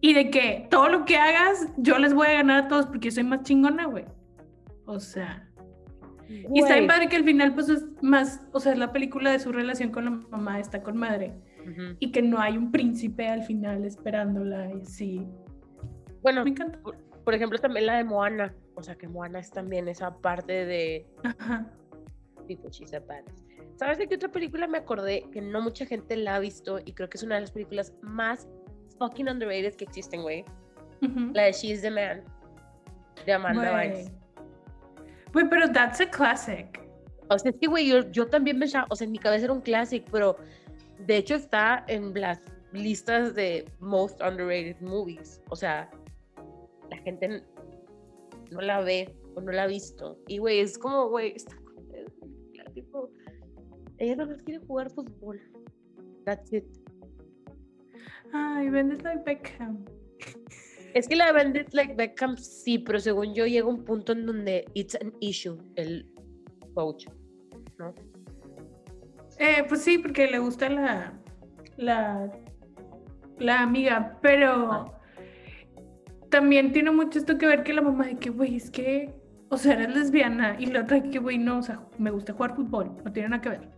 Y de que todo lo que hagas, yo les voy a ganar a todos porque soy más chingona, güey. O sea. Y está bien padre que al final, pues es más, o sea, es la película de su relación con la mamá, está con madre. Ujú. Y que no hay un príncipe al final esperándola y sí. Bueno, Me encanta. por, por ejemplo, también la de Moana. O sea, que Moana es también esa parte de Ajá. tipo She's a Badass. ¿Sabes de qué otra película me acordé que no mucha gente la ha visto y creo que es una de las películas más fucking underrated que existen, güey? La de She's the Man de Amanda Güey. Bynes. Güey, pero that's a classic. O sea, es que, güey, yo, yo también pensaba, o sea, en mi cabeza era un clásico, pero de hecho está en las listas de most underrated movies. O sea, la gente no la ve o no la ha visto. Y, güey, es como, güey, está tipo, ella no quiere jugar fútbol. That's it. Ay, vendes like Beckham. Es que la de Bandit Like Beckham sí, pero según yo llega un punto en donde it's an issue, el coach, ¿no? Eh, pues sí, porque le gusta la, la, la amiga, pero también tiene mucho esto que ver que la mamá de que, güey, es que, o sea, eres lesbiana y la otra de que, güey, no, o sea, me gusta jugar fútbol, no tiene nada que ver.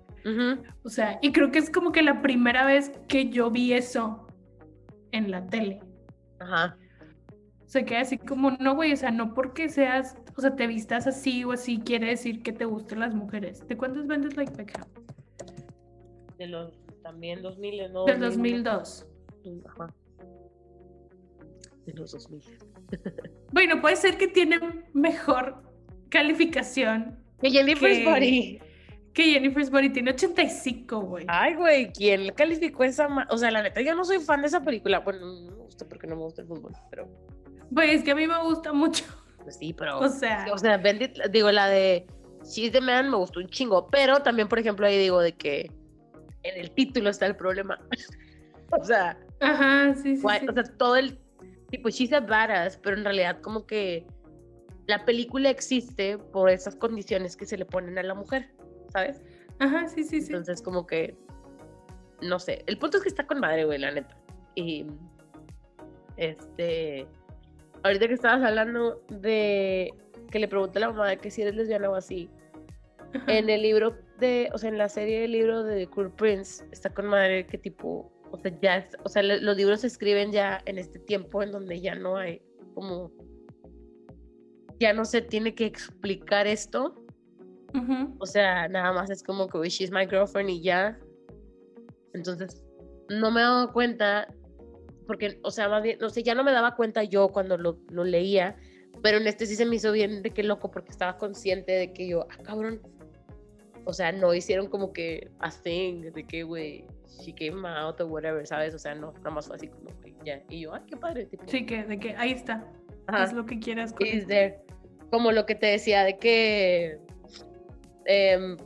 O sea, y creo que es como que la primera vez que yo vi eso en la tele. Ajá. O sea, que así como, no, güey, o sea, no porque seas, o sea, te vistas así o así, quiere decir que te gustan las mujeres. ¿De cuántos vendes like Beckham? De los también 2000, ¿no? Del 2002. Ajá. De los 2000. Bueno, puede ser que tiene mejor calificación Que Jennifer's Que- Body. que Jennifer's Body. Tiene 85, güey. Ay, güey, ¿quién le calificó esa? ma- O sea, la neta, yo no soy fan de esa película. Bueno, no me gusta porque no me gusta el fútbol, pero. Güey, es que a mí me gusta mucho. Pues sí, pero. O sea, O sea, Bendit, digo, la de She's the Man me gustó un chingo. Pero también, por ejemplo, ahí digo de que en el título está el problema. o sea, ajá, sí, sí. guay, sí. o sea, todo el. Tipo, She's a Badass, pero en realidad, como que la película existe por esas condiciones que se le ponen a la mujer, ¿sabes? Ajá, sí, sí, sí. Entonces, como que, no sé, el punto es que está con madre, güey, la neta. Y, este, ahorita que estabas hablando de que le pregunté a la mamá de que si eres lesbiana o así, Ajá. en el libro de, o sea, en la serie de libro de The Cool Prince, está con madre que tipo, o sea, ya, es- o sea, los libros se escriben ya en este tiempo en donde ya no hay como, ya no se tiene que explicar esto, Ujú. o sea, nada más es como que "Uy, she's my girlfriend y ya. Entonces, no me he dado cuenta, porque, o sea, más bien, no sé, ya no me daba cuenta yo cuando lo, lo leía, pero en este sí se me hizo bien de qué loco, porque estaba consciente de que yo, ah, cabrón. O sea, no hicieron como que a thing, de que, güey, she came out o whatever, ¿sabes? O sea, no, nada más fue así como, ya. Y yo, ay, qué padre, tipo. Sí, que, de que ahí está. Ajá. Haz lo que quieras con is there. Como lo que te decía de que. em,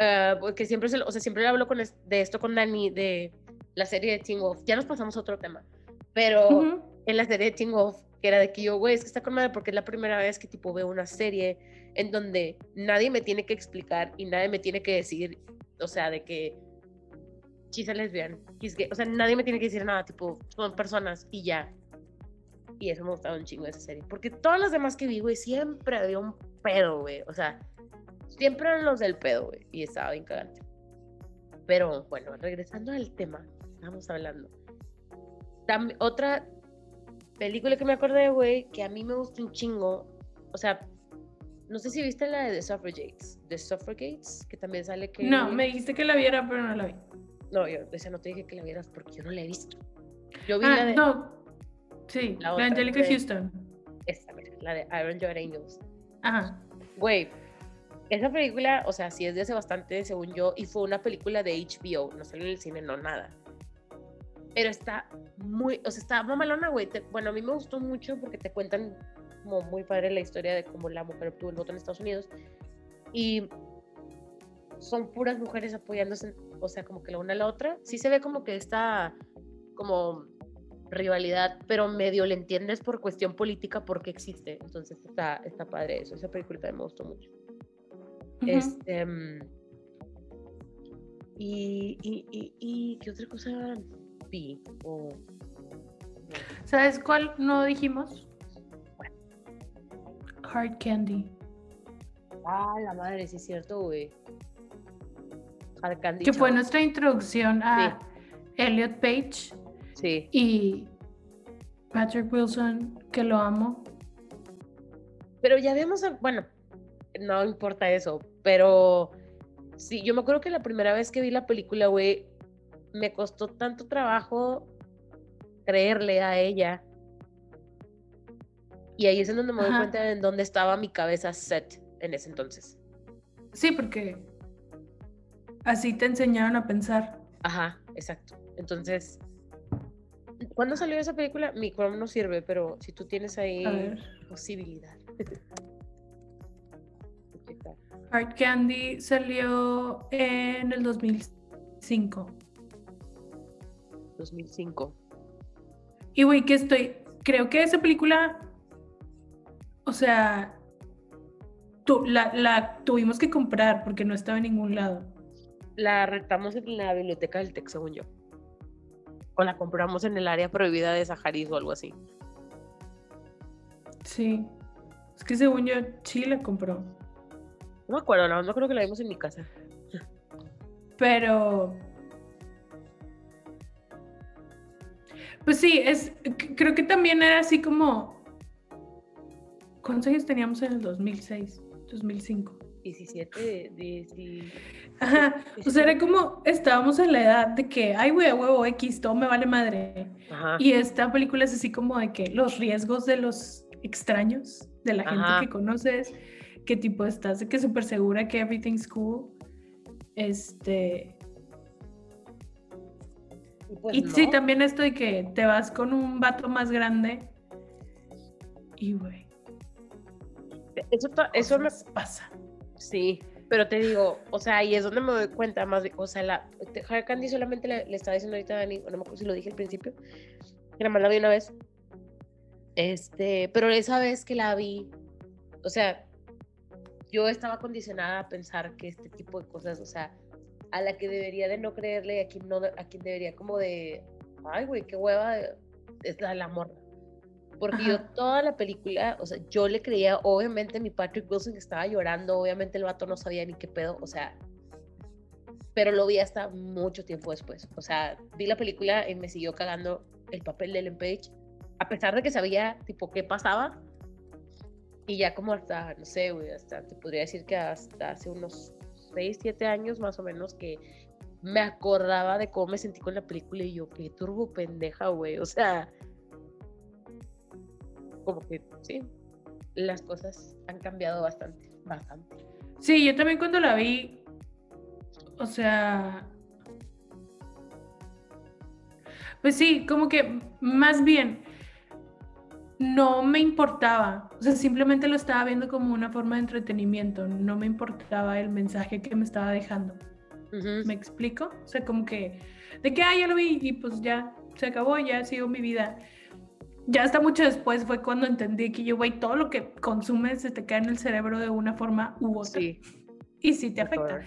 ah, porque siempre se, o sea, siempre hablo con es- de esto con Dani, de la serie de Teen Wolf. Ya nos pasamos a otro tema. Pero Ujú. en la serie de Teen Wolf, que era de que yo, güey, es que está con madre porque es la primera vez que tipo veo una serie en donde nadie me tiene que explicar y nadie me tiene que decir, o sea, de que she's a lesbian, he's gay. O sea, nadie me tiene que decir nada, tipo, son personas y ya. Y eso me gustaba un chingo de esa serie. Porque todas las demás que vi, güey, siempre había un pedo, güey. O sea, siempre eran los del pedo, güey. Y estaba bien cagante. Pero bueno, regresando al tema, estamos hablando. Tam- otra película que me acordé, güey, que a mí me gusta un chingo. O sea, no sé si viste la de The Suffragettes. The Suffragettes, que también sale que. No, me dijiste que la viera, pero no la vi. No, yo esa no te dije que la vieras porque yo no la he visto. Yo vi la Ah, de. no. Sí, La la, otra, Angelica de- Houston. Esta, mira, la de Iron Joy Angels. Ajá. Güey, esa película, o sea, sí es de hace bastante, según yo, y fue una película de HBO, no salió en el cine, no nada. Pero está muy, o sea, está mamalona, güey. Bueno, a mí me gustó mucho porque te cuentan como muy padre la historia de cómo la mujer obtuvo el voto en Estados Unidos. Y son puras mujeres apoyándose, o sea, como que la una a la otra. Sí se ve como que está, como rivalidad, pero medio le entiendes por cuestión política porque existe. Entonces está, está padre eso. Esa película también me gustó mucho. Este. mm, y, y, y, y, ¿qué otra cosa vi? O- ¿Sabes cuál no dijimos? Hard Candy. Ah, la madre, sí es cierto, güey. Que fue nuestra introducción a Elliot Page Sí. y Patrick Wilson, que lo amo. Pero ya hab- bueno, no importa eso, pero sí, yo me acuerdo que la primera vez que vi la película, güey, me costó tanto trabajo creerle a ella. Y ahí es en donde me doy Ajá. cuenta de en dónde estaba mi cabeza set en ese entonces. Sí, porque así te enseñaron a pensar. Ajá, exacto. Entonces, ¿cuándo salió esa película? Mi Chrome no sirve, pero si tú tienes ahí posibilidad. Hard Candy salió en el 2005. 2005. Y güey, que estoy. Creo que esa película. O sea. tu- la, la tuvimos que comprar porque no estaba en ningún lado. La rentamos en la biblioteca del TEC, según yo. O la compramos en el área prohibida de Sahariz o algo así. Sí. Es que según yo, sí la compró. No me acuerdo, no, no creo que la vimos en mi casa. Pero. Pues sí, es. Creo que también era así como. ¿Cuántos años teníamos en el 2006? 2005. 17, 10, Ajá. O sea, era como. Estábamos en la edad de que, ay, güey, a huevo X, todo me vale madre. Ajá. Y esta película es así como de que los riesgos de los extraños, de la gente Ajá. que conoces, que tipo estás de que súper segura que everything's cool. Este. Y pues y sí, no. también esto de que te vas con un vato más grande. Y güey. Eso, eso me pasan. Sí, pero te digo, o sea, ahí es donde me doy cuenta más, o sea, la Hard Candy solamente le, le estaba diciendo ahorita a Dani, no me acuerdo si lo dije al principio, que nada más la vi una vez. Este, pero esa vez que la vi, o sea, yo estaba condicionada a pensar que este tipo de cosas, o sea, a la que debería de no creerle, a quien no, a quien debería como de, ay, güey, qué hueva, es la, la morra. Porque yo Ajá. toda la película, o sea, yo le creía, obviamente, mi Patrick Wilson que estaba llorando, obviamente el vato no sabía ni qué pedo, o sea, pero lo vi hasta mucho tiempo después. O sea, vi la película y me siguió cagando el papel de Ellen Page, a pesar de que sabía, tipo, qué pasaba. Y ya como hasta, no sé, güey, hasta te podría decir que hasta hace unos 6, 7 años más o menos que me acordaba de cómo me sentí con la película y yo, qué turbo pendeja, güey. O sea, como que sí, las cosas han cambiado bastante, bastante. Sí, yo también cuando la vi. O sea. Pues sí, como que más bien no me importaba. O sea, simplemente lo estaba viendo como una forma de entretenimiento. No me importaba el mensaje que me estaba dejando. ¿Me explico? O sea, como que, de que, ah, ya lo vi y pues ya, se acabó, ya sigo mi vida. Ya hasta mucho después fue cuando entendí que yo, güey, todo lo que consumes se te cae en el cerebro de una forma u otra. Sí, Y sí te afecta.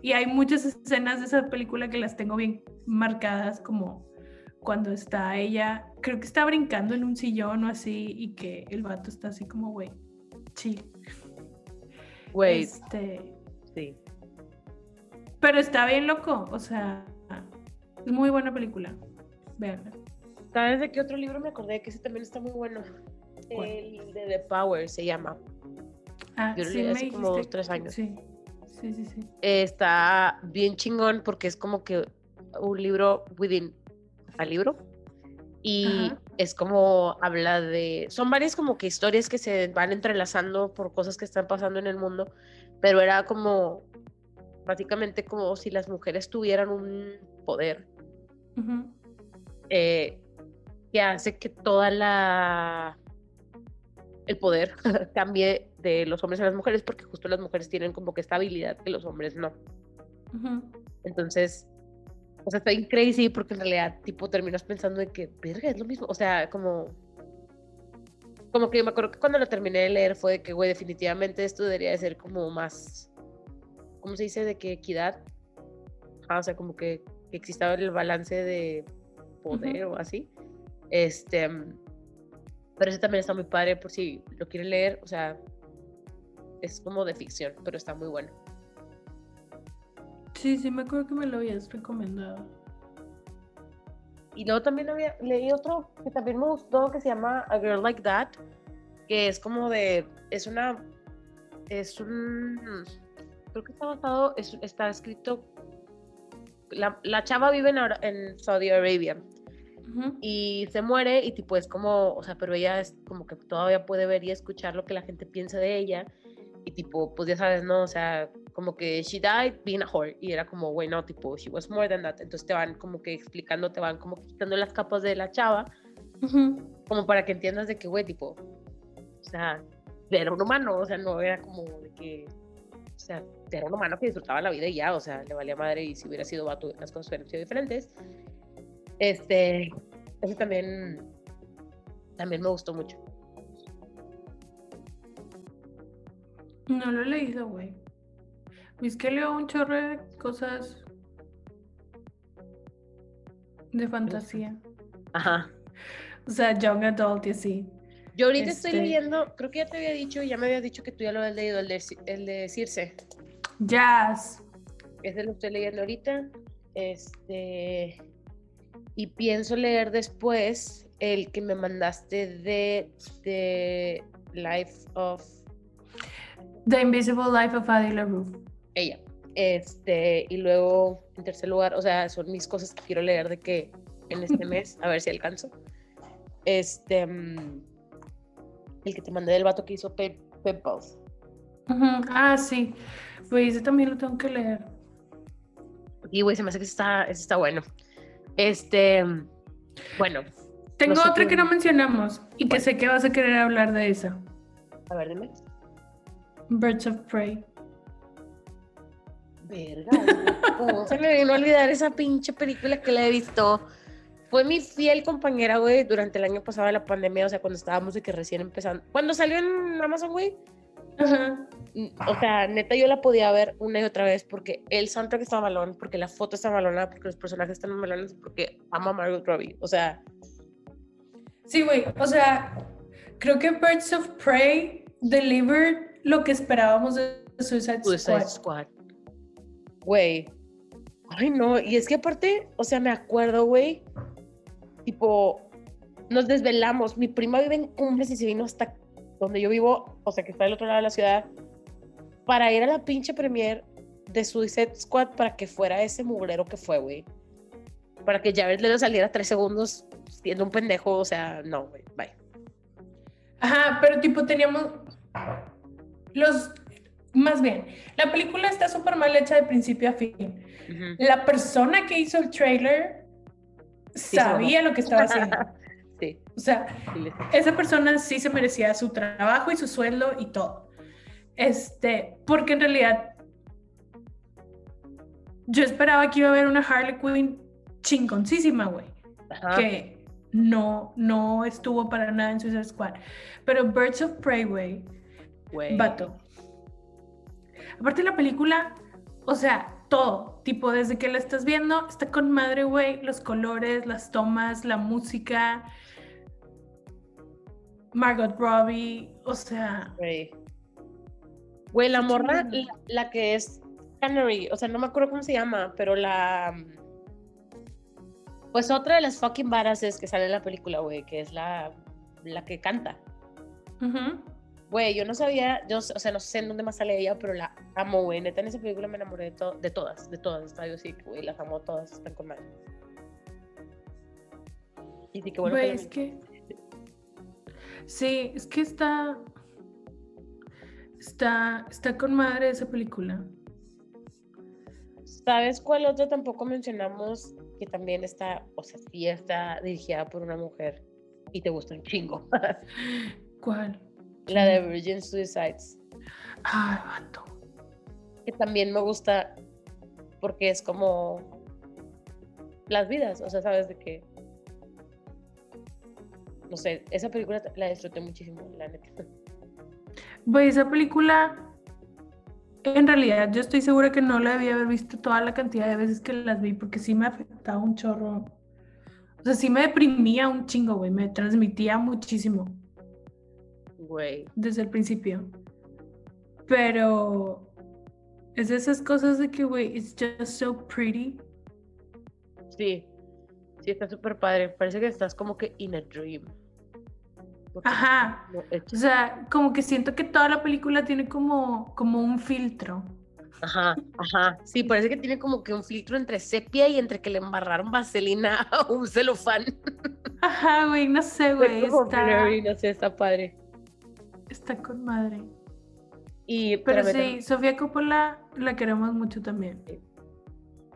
Y hay muchas escenas de esa película que las tengo bien marcadas, como cuando está ella, creo que está brincando en un sillón o así, y que el vato está así como, güey, chill. Güey, Este, sí. pero está bien loco, o sea, es muy buena película. Veanla. ¿Sabes de qué otro libro me acordé? Que ese también está muy bueno. ¿Cuál? El de The Power se llama. Ah, Yo lo sí leí me hace como dijiste dos, tres años. Sí, sí, sí, sí. Está bien chingón porque es como que un libro within al libro. Y Ajá. es como habla de. Son varias como que historias que se van entrelazando por cosas que están pasando en el mundo. Pero era como. Básicamente como si las mujeres tuvieran un poder Ujú. eh, que hace que toda la el poder cambie de los hombres a las mujeres porque justo las mujeres tienen como que esta habilidad que los hombres no. Entonces, O sea, está bien crazy porque en realidad, tipo, terminas pensando de que, verga, es lo mismo. O sea, como. Como que me acuerdo que cuando lo terminé de leer fue de que, güey, definitivamente esto debería de ser como más. ¿Cómo se dice? De que equidad. Ah, o sea, como que, que exista el balance de poder o así. Este. Pero ese también está muy padre por si lo quieren leer. O sea, es como de ficción, pero está muy bueno. Sí, sí, me acuerdo que me lo habías recomendado. Y luego también había, leí otro que también me gustó que se llama A Girl Like That, que es como de, es una, es un, creo que está basado, es, está escrito, la, la chava vive en, en Saudi Arabia Ujú. y se muere y tipo es como, o sea, pero ella es como que todavía puede ver y escuchar lo que la gente piensa de ella y tipo, pues ya sabes, ¿no? O sea, como que she died being a whore y era como, güey, no, tipo, she was more than that. Entonces te van como que explicando, te van como quitando las capas de la chava Ujú. como para que entiendas de que, güey, tipo, o sea, era un humano, o sea, no era como de que, o sea, era un humano que disfrutaba la vida y ya, o sea, le valía madre y si hubiera sido vato, las cosas hubieran sido diferentes. Este, ese también, también me gustó mucho. No lo he leído, güey. Es que leo un chorro de cosas de fantasía. Ajá. O sea, young adult y así. Yo ahorita estoy Este- leyendo, creo que ya te había dicho, ya me habías dicho que tú ya lo habías leído, el de, el de Circe. Jazz. Ese lo estoy leyendo ahorita. Este. Y pienso leer después el que me mandaste de, de Life of The Invisible Life of Addie LaRue. ella. Este, y luego, en tercer lugar, o sea, son mis cosas que quiero leer de que en este mes, a ver si alcanzo. Este, mm, el que te mandé del vato que hizo Pe- Pepples. Ujú. Ah, sí. Güey, ese también lo tengo que leer. Y, güey, se me hace que ese está, ese está bueno. Este, bueno, Tengo sé otra que no mencionamos y que sé que vas a querer hablar de esa. a ver, dime. Birds of Prey. Verga, güey, ¿cómo se me vino a olvidar esa pinche película que la he visto? Fue mi fiel compañera, güey, durante el año pasado de la pandemia, o sea, cuando estábamos de que recién empezando. Cuando salió en Amazon, güey, Ajá. O sea, neta, yo la podía ver una y otra vez porque el soundtrack está malón, porque la foto está malona, porque los personajes están malones, porque amo a Margot Robbie. O sea, Sí, güey. O sea, creo que Birds of Prey delivered lo que esperábamos de Suicide Suicide Squad. Squad. Güey. Ay, no. Y es que aparte, o sea, me acuerdo, güey. Tipo, nos desvelamos. Mi prima vive en Cumbres y se vino hasta donde yo vivo, o sea, que está del otro lado de la ciudad, para ir a la pinche premier de Suicide Squad para que fuera ese mugrero que fue, güey. Para que Jared le saliera tres segundos siendo un pendejo, o sea, no, güey, bye. Ajá, pero tipo teníamos los... Más bien, la película está súper mal hecha de principio a fin. La persona que hizo el trailer sabía lo que estaba haciendo. Sí, O sea, sí, esa persona sí se merecía su trabajo y su sueldo y todo. Este, porque en realidad yo esperaba que iba a haber una Harley Quinn chingoncísima, güey. Que no, no estuvo para nada en Suicide Squad. Pero Birds of Prey, güey, vato. Aparte la película, o sea, todo, tipo, desde que la estás viendo, está con madre, güey, los colores, las tomas, la música, Margot Robbie, o sea. Güey, la morra, la, que es Canary, o sea, no me acuerdo cómo se llama, pero la. Pues otra de las fucking varas que sale en la película, güey, que es la, la que canta. Güey, yo no sabía, yo, o sea, no sé en dónde más sale ella, pero la amo, güey. Neta, en esa película me enamoré de, to- de todas, de todas. Estaba yo así, güey, las amo todas, están con madre. Y sí, que bueno. Güey, es que. Sí, es que está. Está, está con madre esa película. ¿Sabes cuál otra tampoco mencionamos que también está, o sea, sí está dirigida por una mujer y te gusta un chingo? ¿Cuál? La de Virgin Suicides, Ay, vato. que también me gusta porque es como, las vidas, o sea, sabes de que no sé, esa película la disfruté muchísimo, la neta. Güey, esa película, en realidad yo estoy segura que no la debía haber visto toda la cantidad de veces que las vi, porque sí me afectaba un chorro. O sea, sí me deprimía un chingo, güey, me transmitía muchísimo. Güey. Desde el principio. Pero es de esas cosas de que, güey, it's just so pretty. Sí, sí, está súper padre. Parece que estás como que in a dream. Porque Ajá. no, O sea, como que siento que toda la película tiene como, como un filtro. Ajá, ajá. Sí, parece que tiene como que un filtro entre sepia y entre que le embarraron vaselina a un celofán. Ajá, güey, no sé, güey. Está, blurry, no sé, está padre. está con madre. Y Pero sí, Sofía Coppola la queremos mucho también.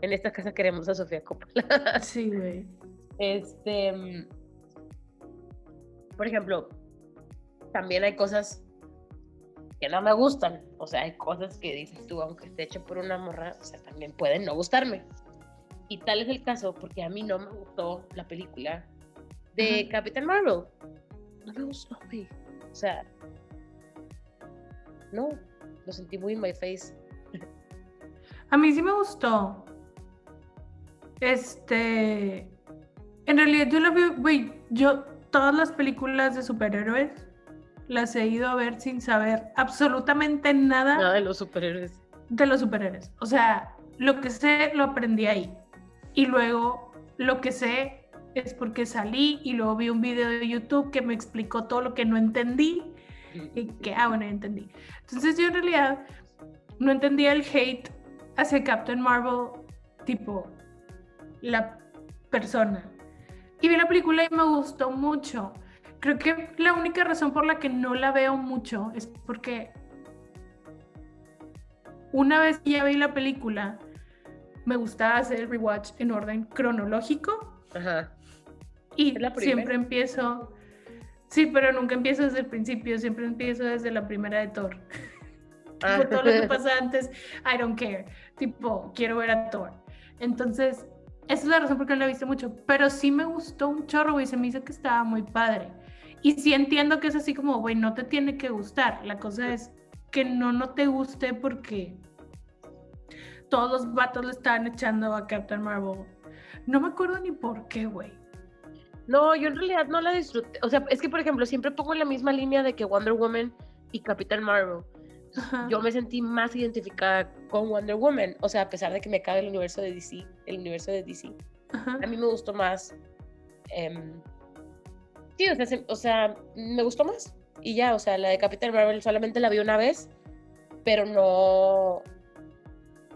en esta casa queremos a Sofía Coppola. Sí, güey. Este, mm, por ejemplo, también hay cosas que no me gustan. O sea, hay cosas que dices tú, aunque esté hecho por una morra, o sea, también pueden no gustarme. Y tal es el caso porque a mí no me gustó la película de. Capitán Marvel. No me gustó, güey. O sea, no, lo sentí muy in my face. A mí sí me gustó. Este. En realidad, yo la vi, güey. Yo, todas las películas de superhéroes las he ido a ver sin saber absolutamente nada Nada de los superhéroes. de los superhéroes. O sea, lo que sé lo aprendí ahí. Y luego lo que sé es porque salí y luego vi un video de YouTube que me explicó todo lo que no entendí y que, ah, bueno, entendí. Entonces yo en realidad no entendía el hate hacia Captain Marvel, tipo, la persona. Y vi la película y me gustó mucho. Creo que la única razón por la que no la veo mucho es porque una vez que ya vi la película, me gustaba hacer el rewatch en orden cronológico Ajá. y ¿Es la siempre empiezo. Sí, pero nunca empiezo desde el principio, siempre empiezo desde la primera de Thor. Ah. Todo lo que pasa antes, I don't care. Tipo, quiero ver a Thor. Entonces, esa es la razón por la que no la he visto mucho. Pero sí me gustó un chorro, güey. Se me hizo que estaba muy padre. Y sí entiendo que es así como, güey, no te tiene que gustar. La cosa es que no, no te guste porque todos los vatos le estaban echando a Captain Marvel. No me acuerdo ni por qué, güey. No, yo en realidad no la disfruté. O sea, es que, por ejemplo, siempre pongo la misma línea de que Wonder Woman y Capitán Marvel. Ajá. Yo me sentí más identificada con Wonder Woman. O sea, a pesar de que me cae el universo de DC, el universo de DC. Ajá. A mí me gustó más. em, sí, o sea, se- o sea, me gustó más. Y ya, o sea, la de Capitán Marvel solamente la vi una vez, pero no.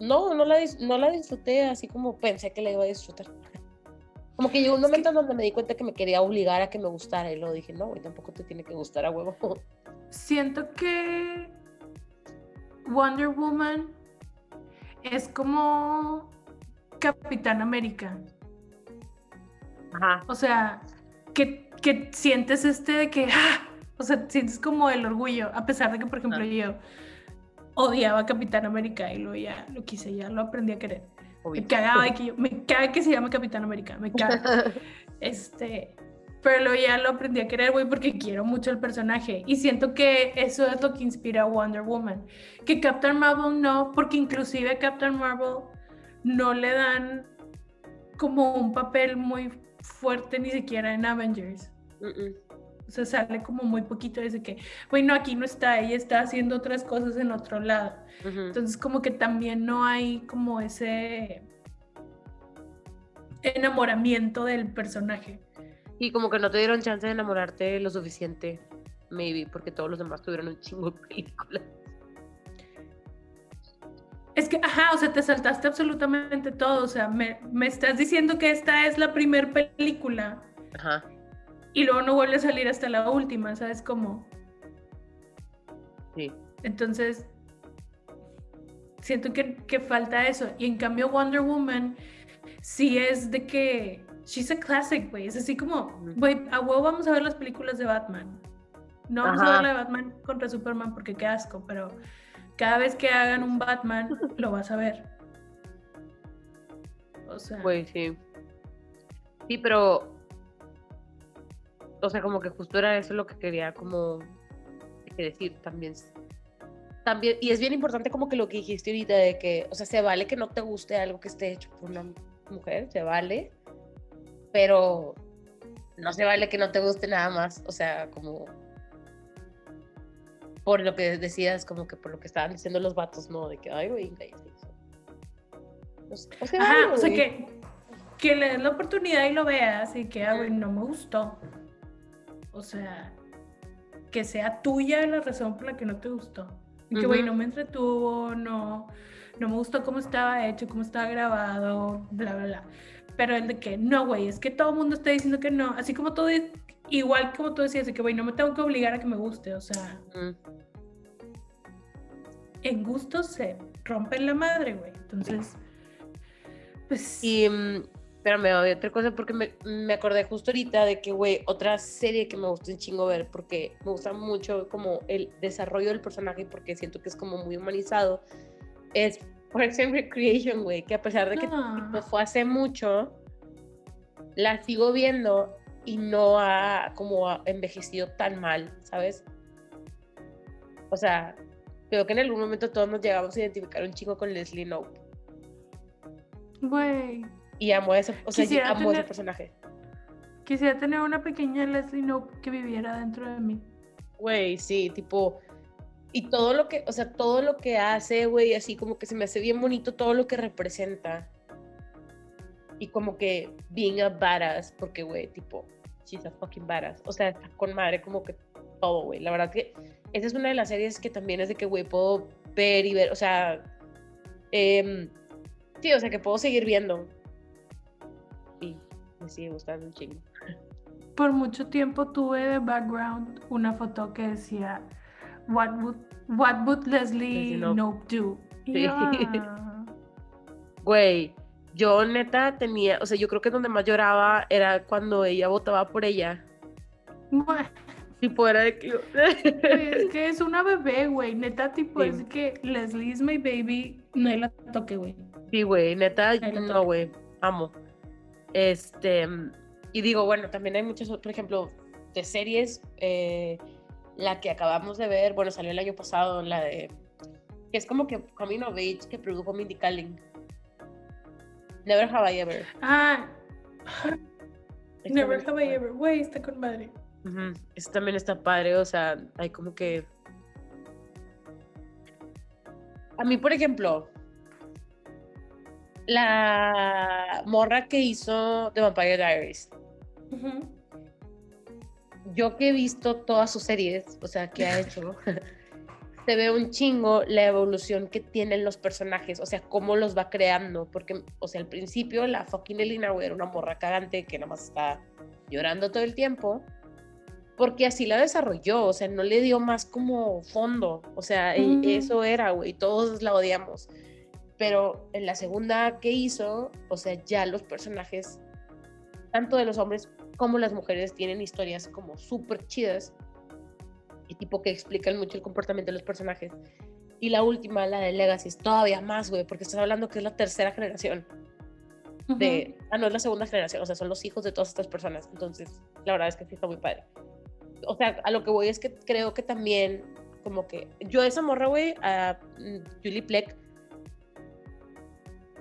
No, no la, no la disfruté así como pensé que la iba a disfrutar. Como que llegó un Es que- momento donde me di cuenta que me quería obligar a que me gustara y luego dije, no, güey, tampoco te tiene que gustar a huevo. Siento que Wonder Woman es como Capitán América. Ajá. O sea, que, que sientes este de que, ¡ah! o sea, sientes como el orgullo, a pesar de que, por ejemplo, yo odiaba a Capitán América y luego ya lo quise, ya lo aprendí a querer. obvio. Me cagaba que yo, me caga que se llame Capitán América, me caga. Este, pero luego ya lo aprendí a querer, güey, porque quiero mucho el personaje. Y siento que eso es lo que inspira a Wonder Woman. Que Captain Marvel no, porque inclusive a Captain Marvel no le dan como un papel muy fuerte ni siquiera en Avengers. Mm. O sea, sale como muy poquito desde que, bueno, aquí no está, ella está haciendo otras cosas en otro lado. Entonces como que también no hay como ese enamoramiento del personaje. Y como que no te dieron chance de enamorarte lo suficiente, maybe, porque todos los demás tuvieron un chingo de películas. Es que, ajá, o sea, te saltaste absolutamente todo. O sea, me, me estás diciendo que esta es la primer película Ajá. y luego no vuelve a salir hasta la última, ¿sabes cómo? Sí. Entonces, siento que, que falta eso. Y en cambio, Wonder Woman sí es de que she's a classic, güey. Es así como, güey, a huevo vamos a ver las películas de Batman. No vamos a ver la de Batman contra Superman porque qué asco, pero cada vez que hagan un Batman, lo vas a ver. O sea, Güey, sí. Sí, pero. O sea, como que justo era eso lo que quería como que decir también. También, y es bien importante como que lo que dijiste ahorita de que, o sea, se vale que no te guste algo que esté hecho por una mujer, se vale, pero no se vale que no te guste nada más, o sea, como por lo que decías, como que por lo que estaban diciendo los vatos, no, de que, ay, güey, o sea, Ajá, o sea, que, que le des la oportunidad y lo veas y que, ah, güey, no me gustó. O sea, que sea tuya la razón por la que no te gustó. Y que, güey, no me entretuvo, no, no me gustó cómo estaba hecho, cómo estaba grabado, bla, bla, bla. Pero el de que, no, güey, es que todo el mundo está diciendo que no. Así como todo, igual como tú decías, de que, güey, no me tengo que obligar a que me guste, o sea. En gusto se rompe la madre, güey. Entonces, pues. Y mm, pero me odio otra cosa porque me, me, acordé justo ahorita de que, güey, otra serie que me gusta un chingo ver porque me gusta mucho como el desarrollo del personaje porque siento que es como muy humanizado. Es Parks and Recreation, güey, que a pesar de que ah. fue hace mucho, la sigo viendo y no ha como envejecido tan mal, ¿sabes? O sea, creo que en algún momento todos nos llegamos a identificar un chingo con Leslie Knope. Güey. Y amo ese, o sea, amo ese personaje. Quisiera tener una pequeña Leslie Knope que viviera dentro de mí. Güey, sí, tipo. Y todo lo que, o sea, todo lo que hace, güey, así como que se me hace bien bonito todo lo que representa. Y como que being a badass, porque, güey, tipo, she's a fucking badass. O sea, está con madre como que todo, güey. La verdad que esa es una de las series que también es de que, güey, puedo ver y ver, o sea, eh, sí, o sea, que puedo seguir viendo me sigue gustando un chingo. Por mucho tiempo tuve de background una foto que decía What would, what would Leslie Nope do? Güey, yo neta tenía, o sea, yo creo que donde más lloraba era cuando ella votaba por ella. Tipo, era de que... es que es una bebé, güey. Neta, tipo, es que Leslie is my baby. No la toque, güey. Sí, güey. Neta, no, güey. Amo. Este, y digo, bueno, también hay muchas, por ejemplo, de series. Eh, la que acabamos de ver, bueno, salió el año pasado, la de. que es como que Coming of Age que produjo Mindy Kaling. Never Have I Ever. Ah. Never Have I Ever. Güey, está con madre. Eso también está padre, o sea, hay como que. A mí, por ejemplo, la morra que hizo The Vampire Diaries. Yo que he visto todas sus series, o sea, que ha hecho, se ve un chingo la evolución que tienen los personajes, o sea, cómo los va creando, porque, o sea, al principio la fucking Elina era una morra cagante que nada más está llorando todo el tiempo, porque así la desarrolló, o sea, no le dio más como fondo, o sea, e, mm. eso era, güey, todos la odiamos pero en la segunda que hizo, o sea, ya los personajes, tanto de los hombres como las mujeres, tienen historias como súper chidas y tipo que explican mucho el comportamiento de los personajes. Y la última, la de Legacy, es todavía más, güey, porque estás hablando que es la tercera generación. De, ah, no es la segunda generación, o sea, son los hijos de todas estas personas. Entonces, la verdad es que sí está muy padre. O sea, a lo que voy es que creo que también, como que yo esa morra, güey, a mm, Julie Pleck,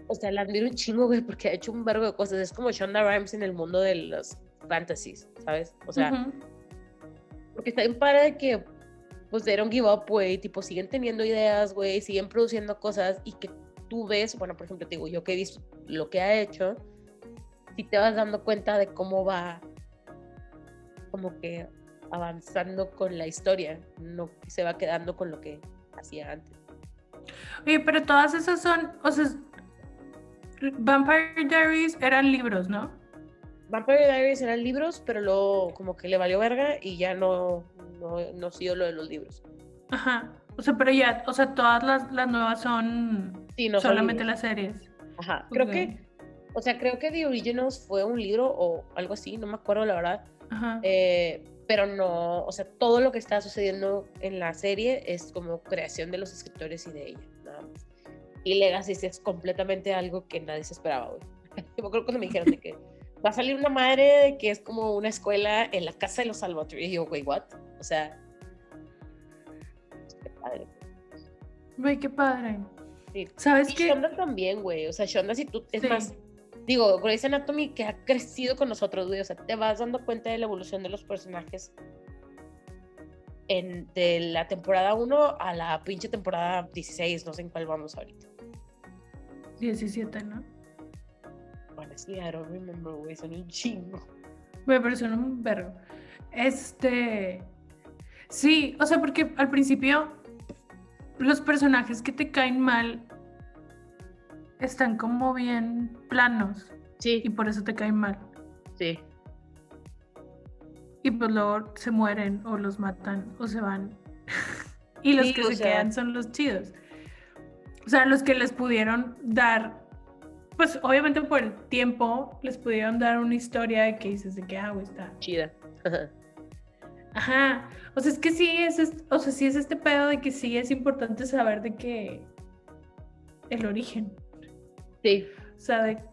o sea, la admiro un chingo, güey, porque ha hecho un vergo de cosas. Es como Shonda Rhimes en el mundo de los fantasies, ¿sabes? O sea, porque está bien para de que, pues, they don't give up, güey, tipo, siguen teniendo ideas, güey, siguen produciendo cosas y que tú ves, bueno, por ejemplo, te digo, yo que he visto lo que ha hecho, si te vas dando cuenta de cómo va, como que avanzando con la historia, no se va quedando con lo que hacía antes. Oye, pero todas esas son, o sea, Vampire Diaries eran libros, ¿no? Vampire Diaries eran libros, pero luego como que le valió verga y ya no, no, no siguió lo de los libros. Ajá. O sea, pero ya, o sea, todas las, las nuevas son solamente las series. Ajá. Creo que, o sea, creo que The Originals fue un libro o algo así, no me acuerdo la verdad. Ajá. Eh, pero no, o sea, todo lo que está sucediendo en la serie es como creación de los escritores y de ella, nada más. Y Legacy es completamente algo que nadie se esperaba, güey. Yo creo que cuando me dijeron de que va a salir una madre que es como una escuela en la casa de los Salvatore. Y yo, güey, what? O sea, qué padre. Güey, qué padre. Sí. ¿Sabes Y qué? Shonda también, güey. O sea, Shonda, si tú, es Sí. más, digo, Grey's Anatomy que ha crecido con nosotros, güey. O sea, te vas dando cuenta de la evolución de los personajes en, de la temporada 1 a la pinche temporada 16, no sé en cuál vamos ahorita. 17, ¿no? Honestly, I don't remember, güey, son un chingo. Me pareció un vergo. Este. Sí, o sea, porque al principio los personajes que te caen mal están como bien planos y Sí, por eso te caen mal. sí. Y pues luego se mueren o los matan o se van. y los Sí, que se sea- quedan son los chidos. O sea, los que les pudieron dar, pues obviamente por el tiempo, les pudieron dar una historia de que dices de que, ah, está. Chida. Ajá. O sea, es que sí es, o sea, sí es este pedo de que sí es importante saber de que el origen. sí, O sea, de-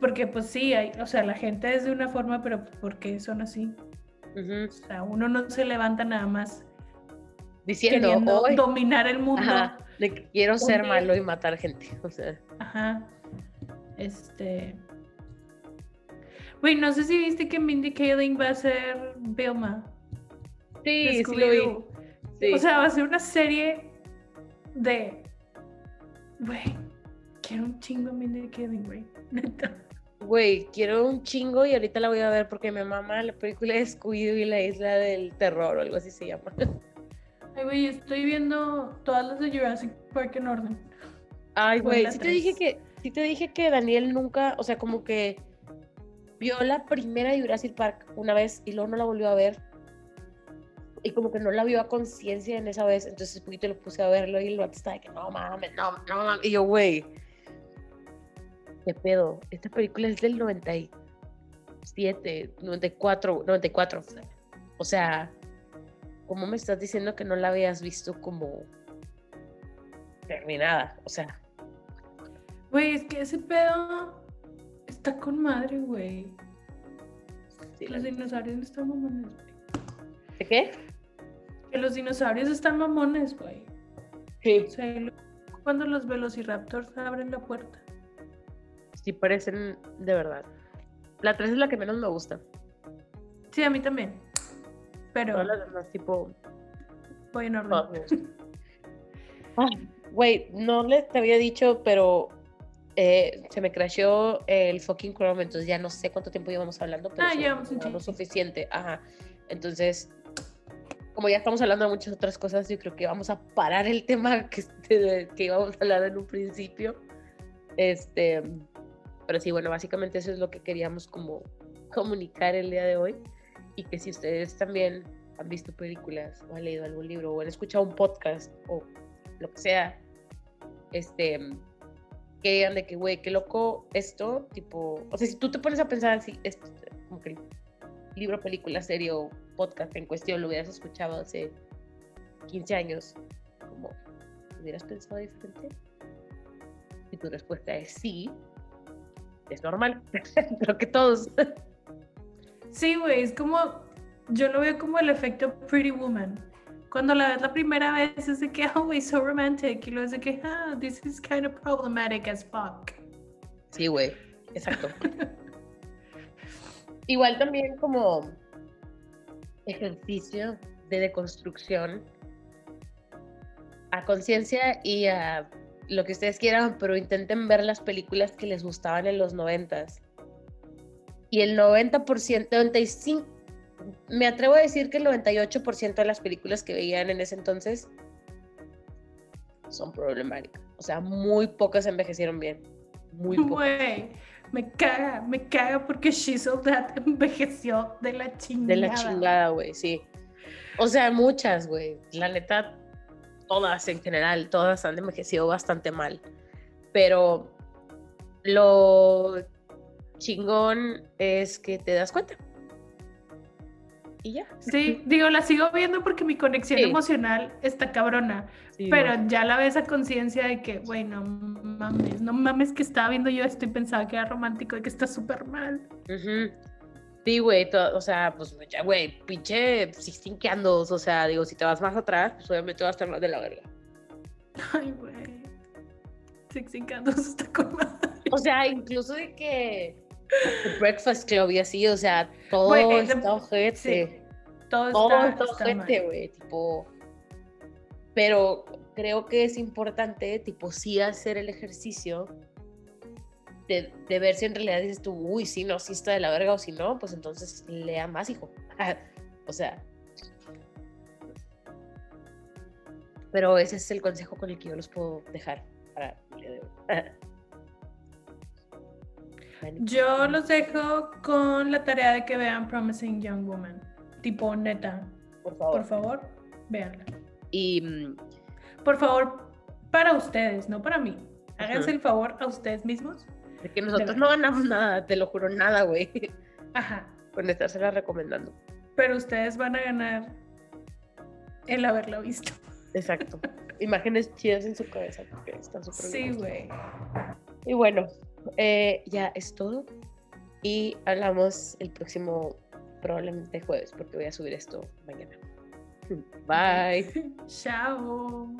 porque pues sí, hay, o sea, la gente es de una forma, pero ¿por qué son así? O sea, uno no se levanta nada más diciendo, dominar el mundo. ajá, de que quiero ser malo y matar gente. O sea, Ajá. Este. Güey, no sé si viste que Mindy Kaling va a ser Vilma. sí, sí lo vi. Sí. O sea, va a ser una serie de. Güey, quiero un chingo a Mindy Kaling, güey. Neta. Güey, quiero un chingo y ahorita la voy a ver porque me mama la película de Scooby-Doo y la isla del terror o algo así se llama. Ay, güey, estoy viendo todas las de Jurassic Park en orden. Ay, güey, sí te dije que, sí te dije que Daniel nunca, o sea, como que vio la primera de Jurassic Park una vez y luego no la volvió a ver. Y como que no la vio a conciencia en esa vez, entonces poquito lo puse a verlo y vato estaba de que no mames, no, no mames. Y yo, güey, ¿qué pedo? Esta película es del 97, 94, 94. O sea, ¿cómo me estás diciendo que no la habías visto como terminada? O sea, Güey, es que ese pedo está con madre, güey. sí, Los dinosaurios están mamones, güey. ¿De qué? Que los dinosaurios están mamones, güey. Sí. O sea, cuando los velociraptors abren la puerta. Sí, parecen de verdad. La 3 es la que menos me gusta. Sí, a mí también. Pero Todas las demás, tipo. voy en orden. Güey, no les te había dicho, pero eh, se me crasheó el fucking Chrome, entonces ya no sé cuánto tiempo llevamos hablando, pero Ah, llevamos no, lo suficiente. Ajá. Entonces, como ya estamos hablando de muchas otras cosas, yo creo que vamos a parar el tema que, que íbamos a hablar en un principio. Este, pero sí, bueno, básicamente eso es lo que queríamos como comunicar el día de hoy. Y que si ustedes también han visto películas o han leído algún libro o han escuchado un podcast o lo que sea, este, que digan de que, güey, qué loco esto, tipo, o sea, si tú te pones a pensar así, es como que libro, película, serie o podcast en cuestión lo hubieras escuchado hace 15 años, como, ¿hubieras pensado diferente? Y tu respuesta es sí, es normal, creo que todos. Sí, güey, es como. Yo lo veo como el efecto Pretty Woman. Cuando la ves la primera vez es de que, oh, güey, so romantic. Y luego es de que, ah, this is kind of problematic as fuck. Sí, güey, exacto. Igual también como ejercicio de deconstrucción a conciencia y a lo que ustedes quieran, pero intenten ver las películas que les gustaban en los noventas. Y el 90%, 95, me atrevo a decir que el 98% de las películas que veían en ese entonces son problemáticas. O sea, muy pocas envejecieron bien. Muy pocas. Me caga, me caga porque She's All That envejeció de la chingada. De la chingada, güey, sí. O sea, muchas, güey. La neta, todas en general, todas han envejecido bastante mal. Pero lo chingón es que te das cuenta. Y ya. Sí, digo, la sigo viendo porque mi conexión Sí. emocional está cabrona. Sí, Pero ya la ves a conciencia de que, güey, no mames, no mames que estaba viendo yo esto y pensaba que era romántico y que está súper mal. Sí, güey, o sea, pues ya, güey, pinche Sixteen Candles, o sea, digo, si te vas más atrás, pues obviamente va a estar más de la verga. Ay, güey. Sixteen Candles está con madre. O sea, incluso de que The Breakfast Club y así, o sea, todo Güey, eh, está ojete. sí, Todo todo está, está ojete, güey, tipo. Pero creo que es importante, tipo, sí hacer el ejercicio de, de ver si en realidad dices tú, uy, sí, no, sí está de la verga, o si no, pues entonces lea más, hijo. o sea. Pero ese es el consejo con el que yo los puedo dejar para el día de hoy. Yo los dejo con la tarea de que vean Promising Young Woman. Tipo, neta, por favor. por favor, véanla. Y mm, Por favor, para ustedes, no para mí. Háganse el favor a ustedes mismos. de que nosotros no ganamos nada, te lo juro, nada, güey, Ajá. con estársela recomendando. Pero ustedes van a ganar el haberla visto. Exacto. Imágenes chidas en su cabeza, porque están súper Sí, güey. Y bueno, eh, ya es todo. Y hablamos el próximo, probablemente jueves, porque voy a subir esto mañana. Bye. Chao.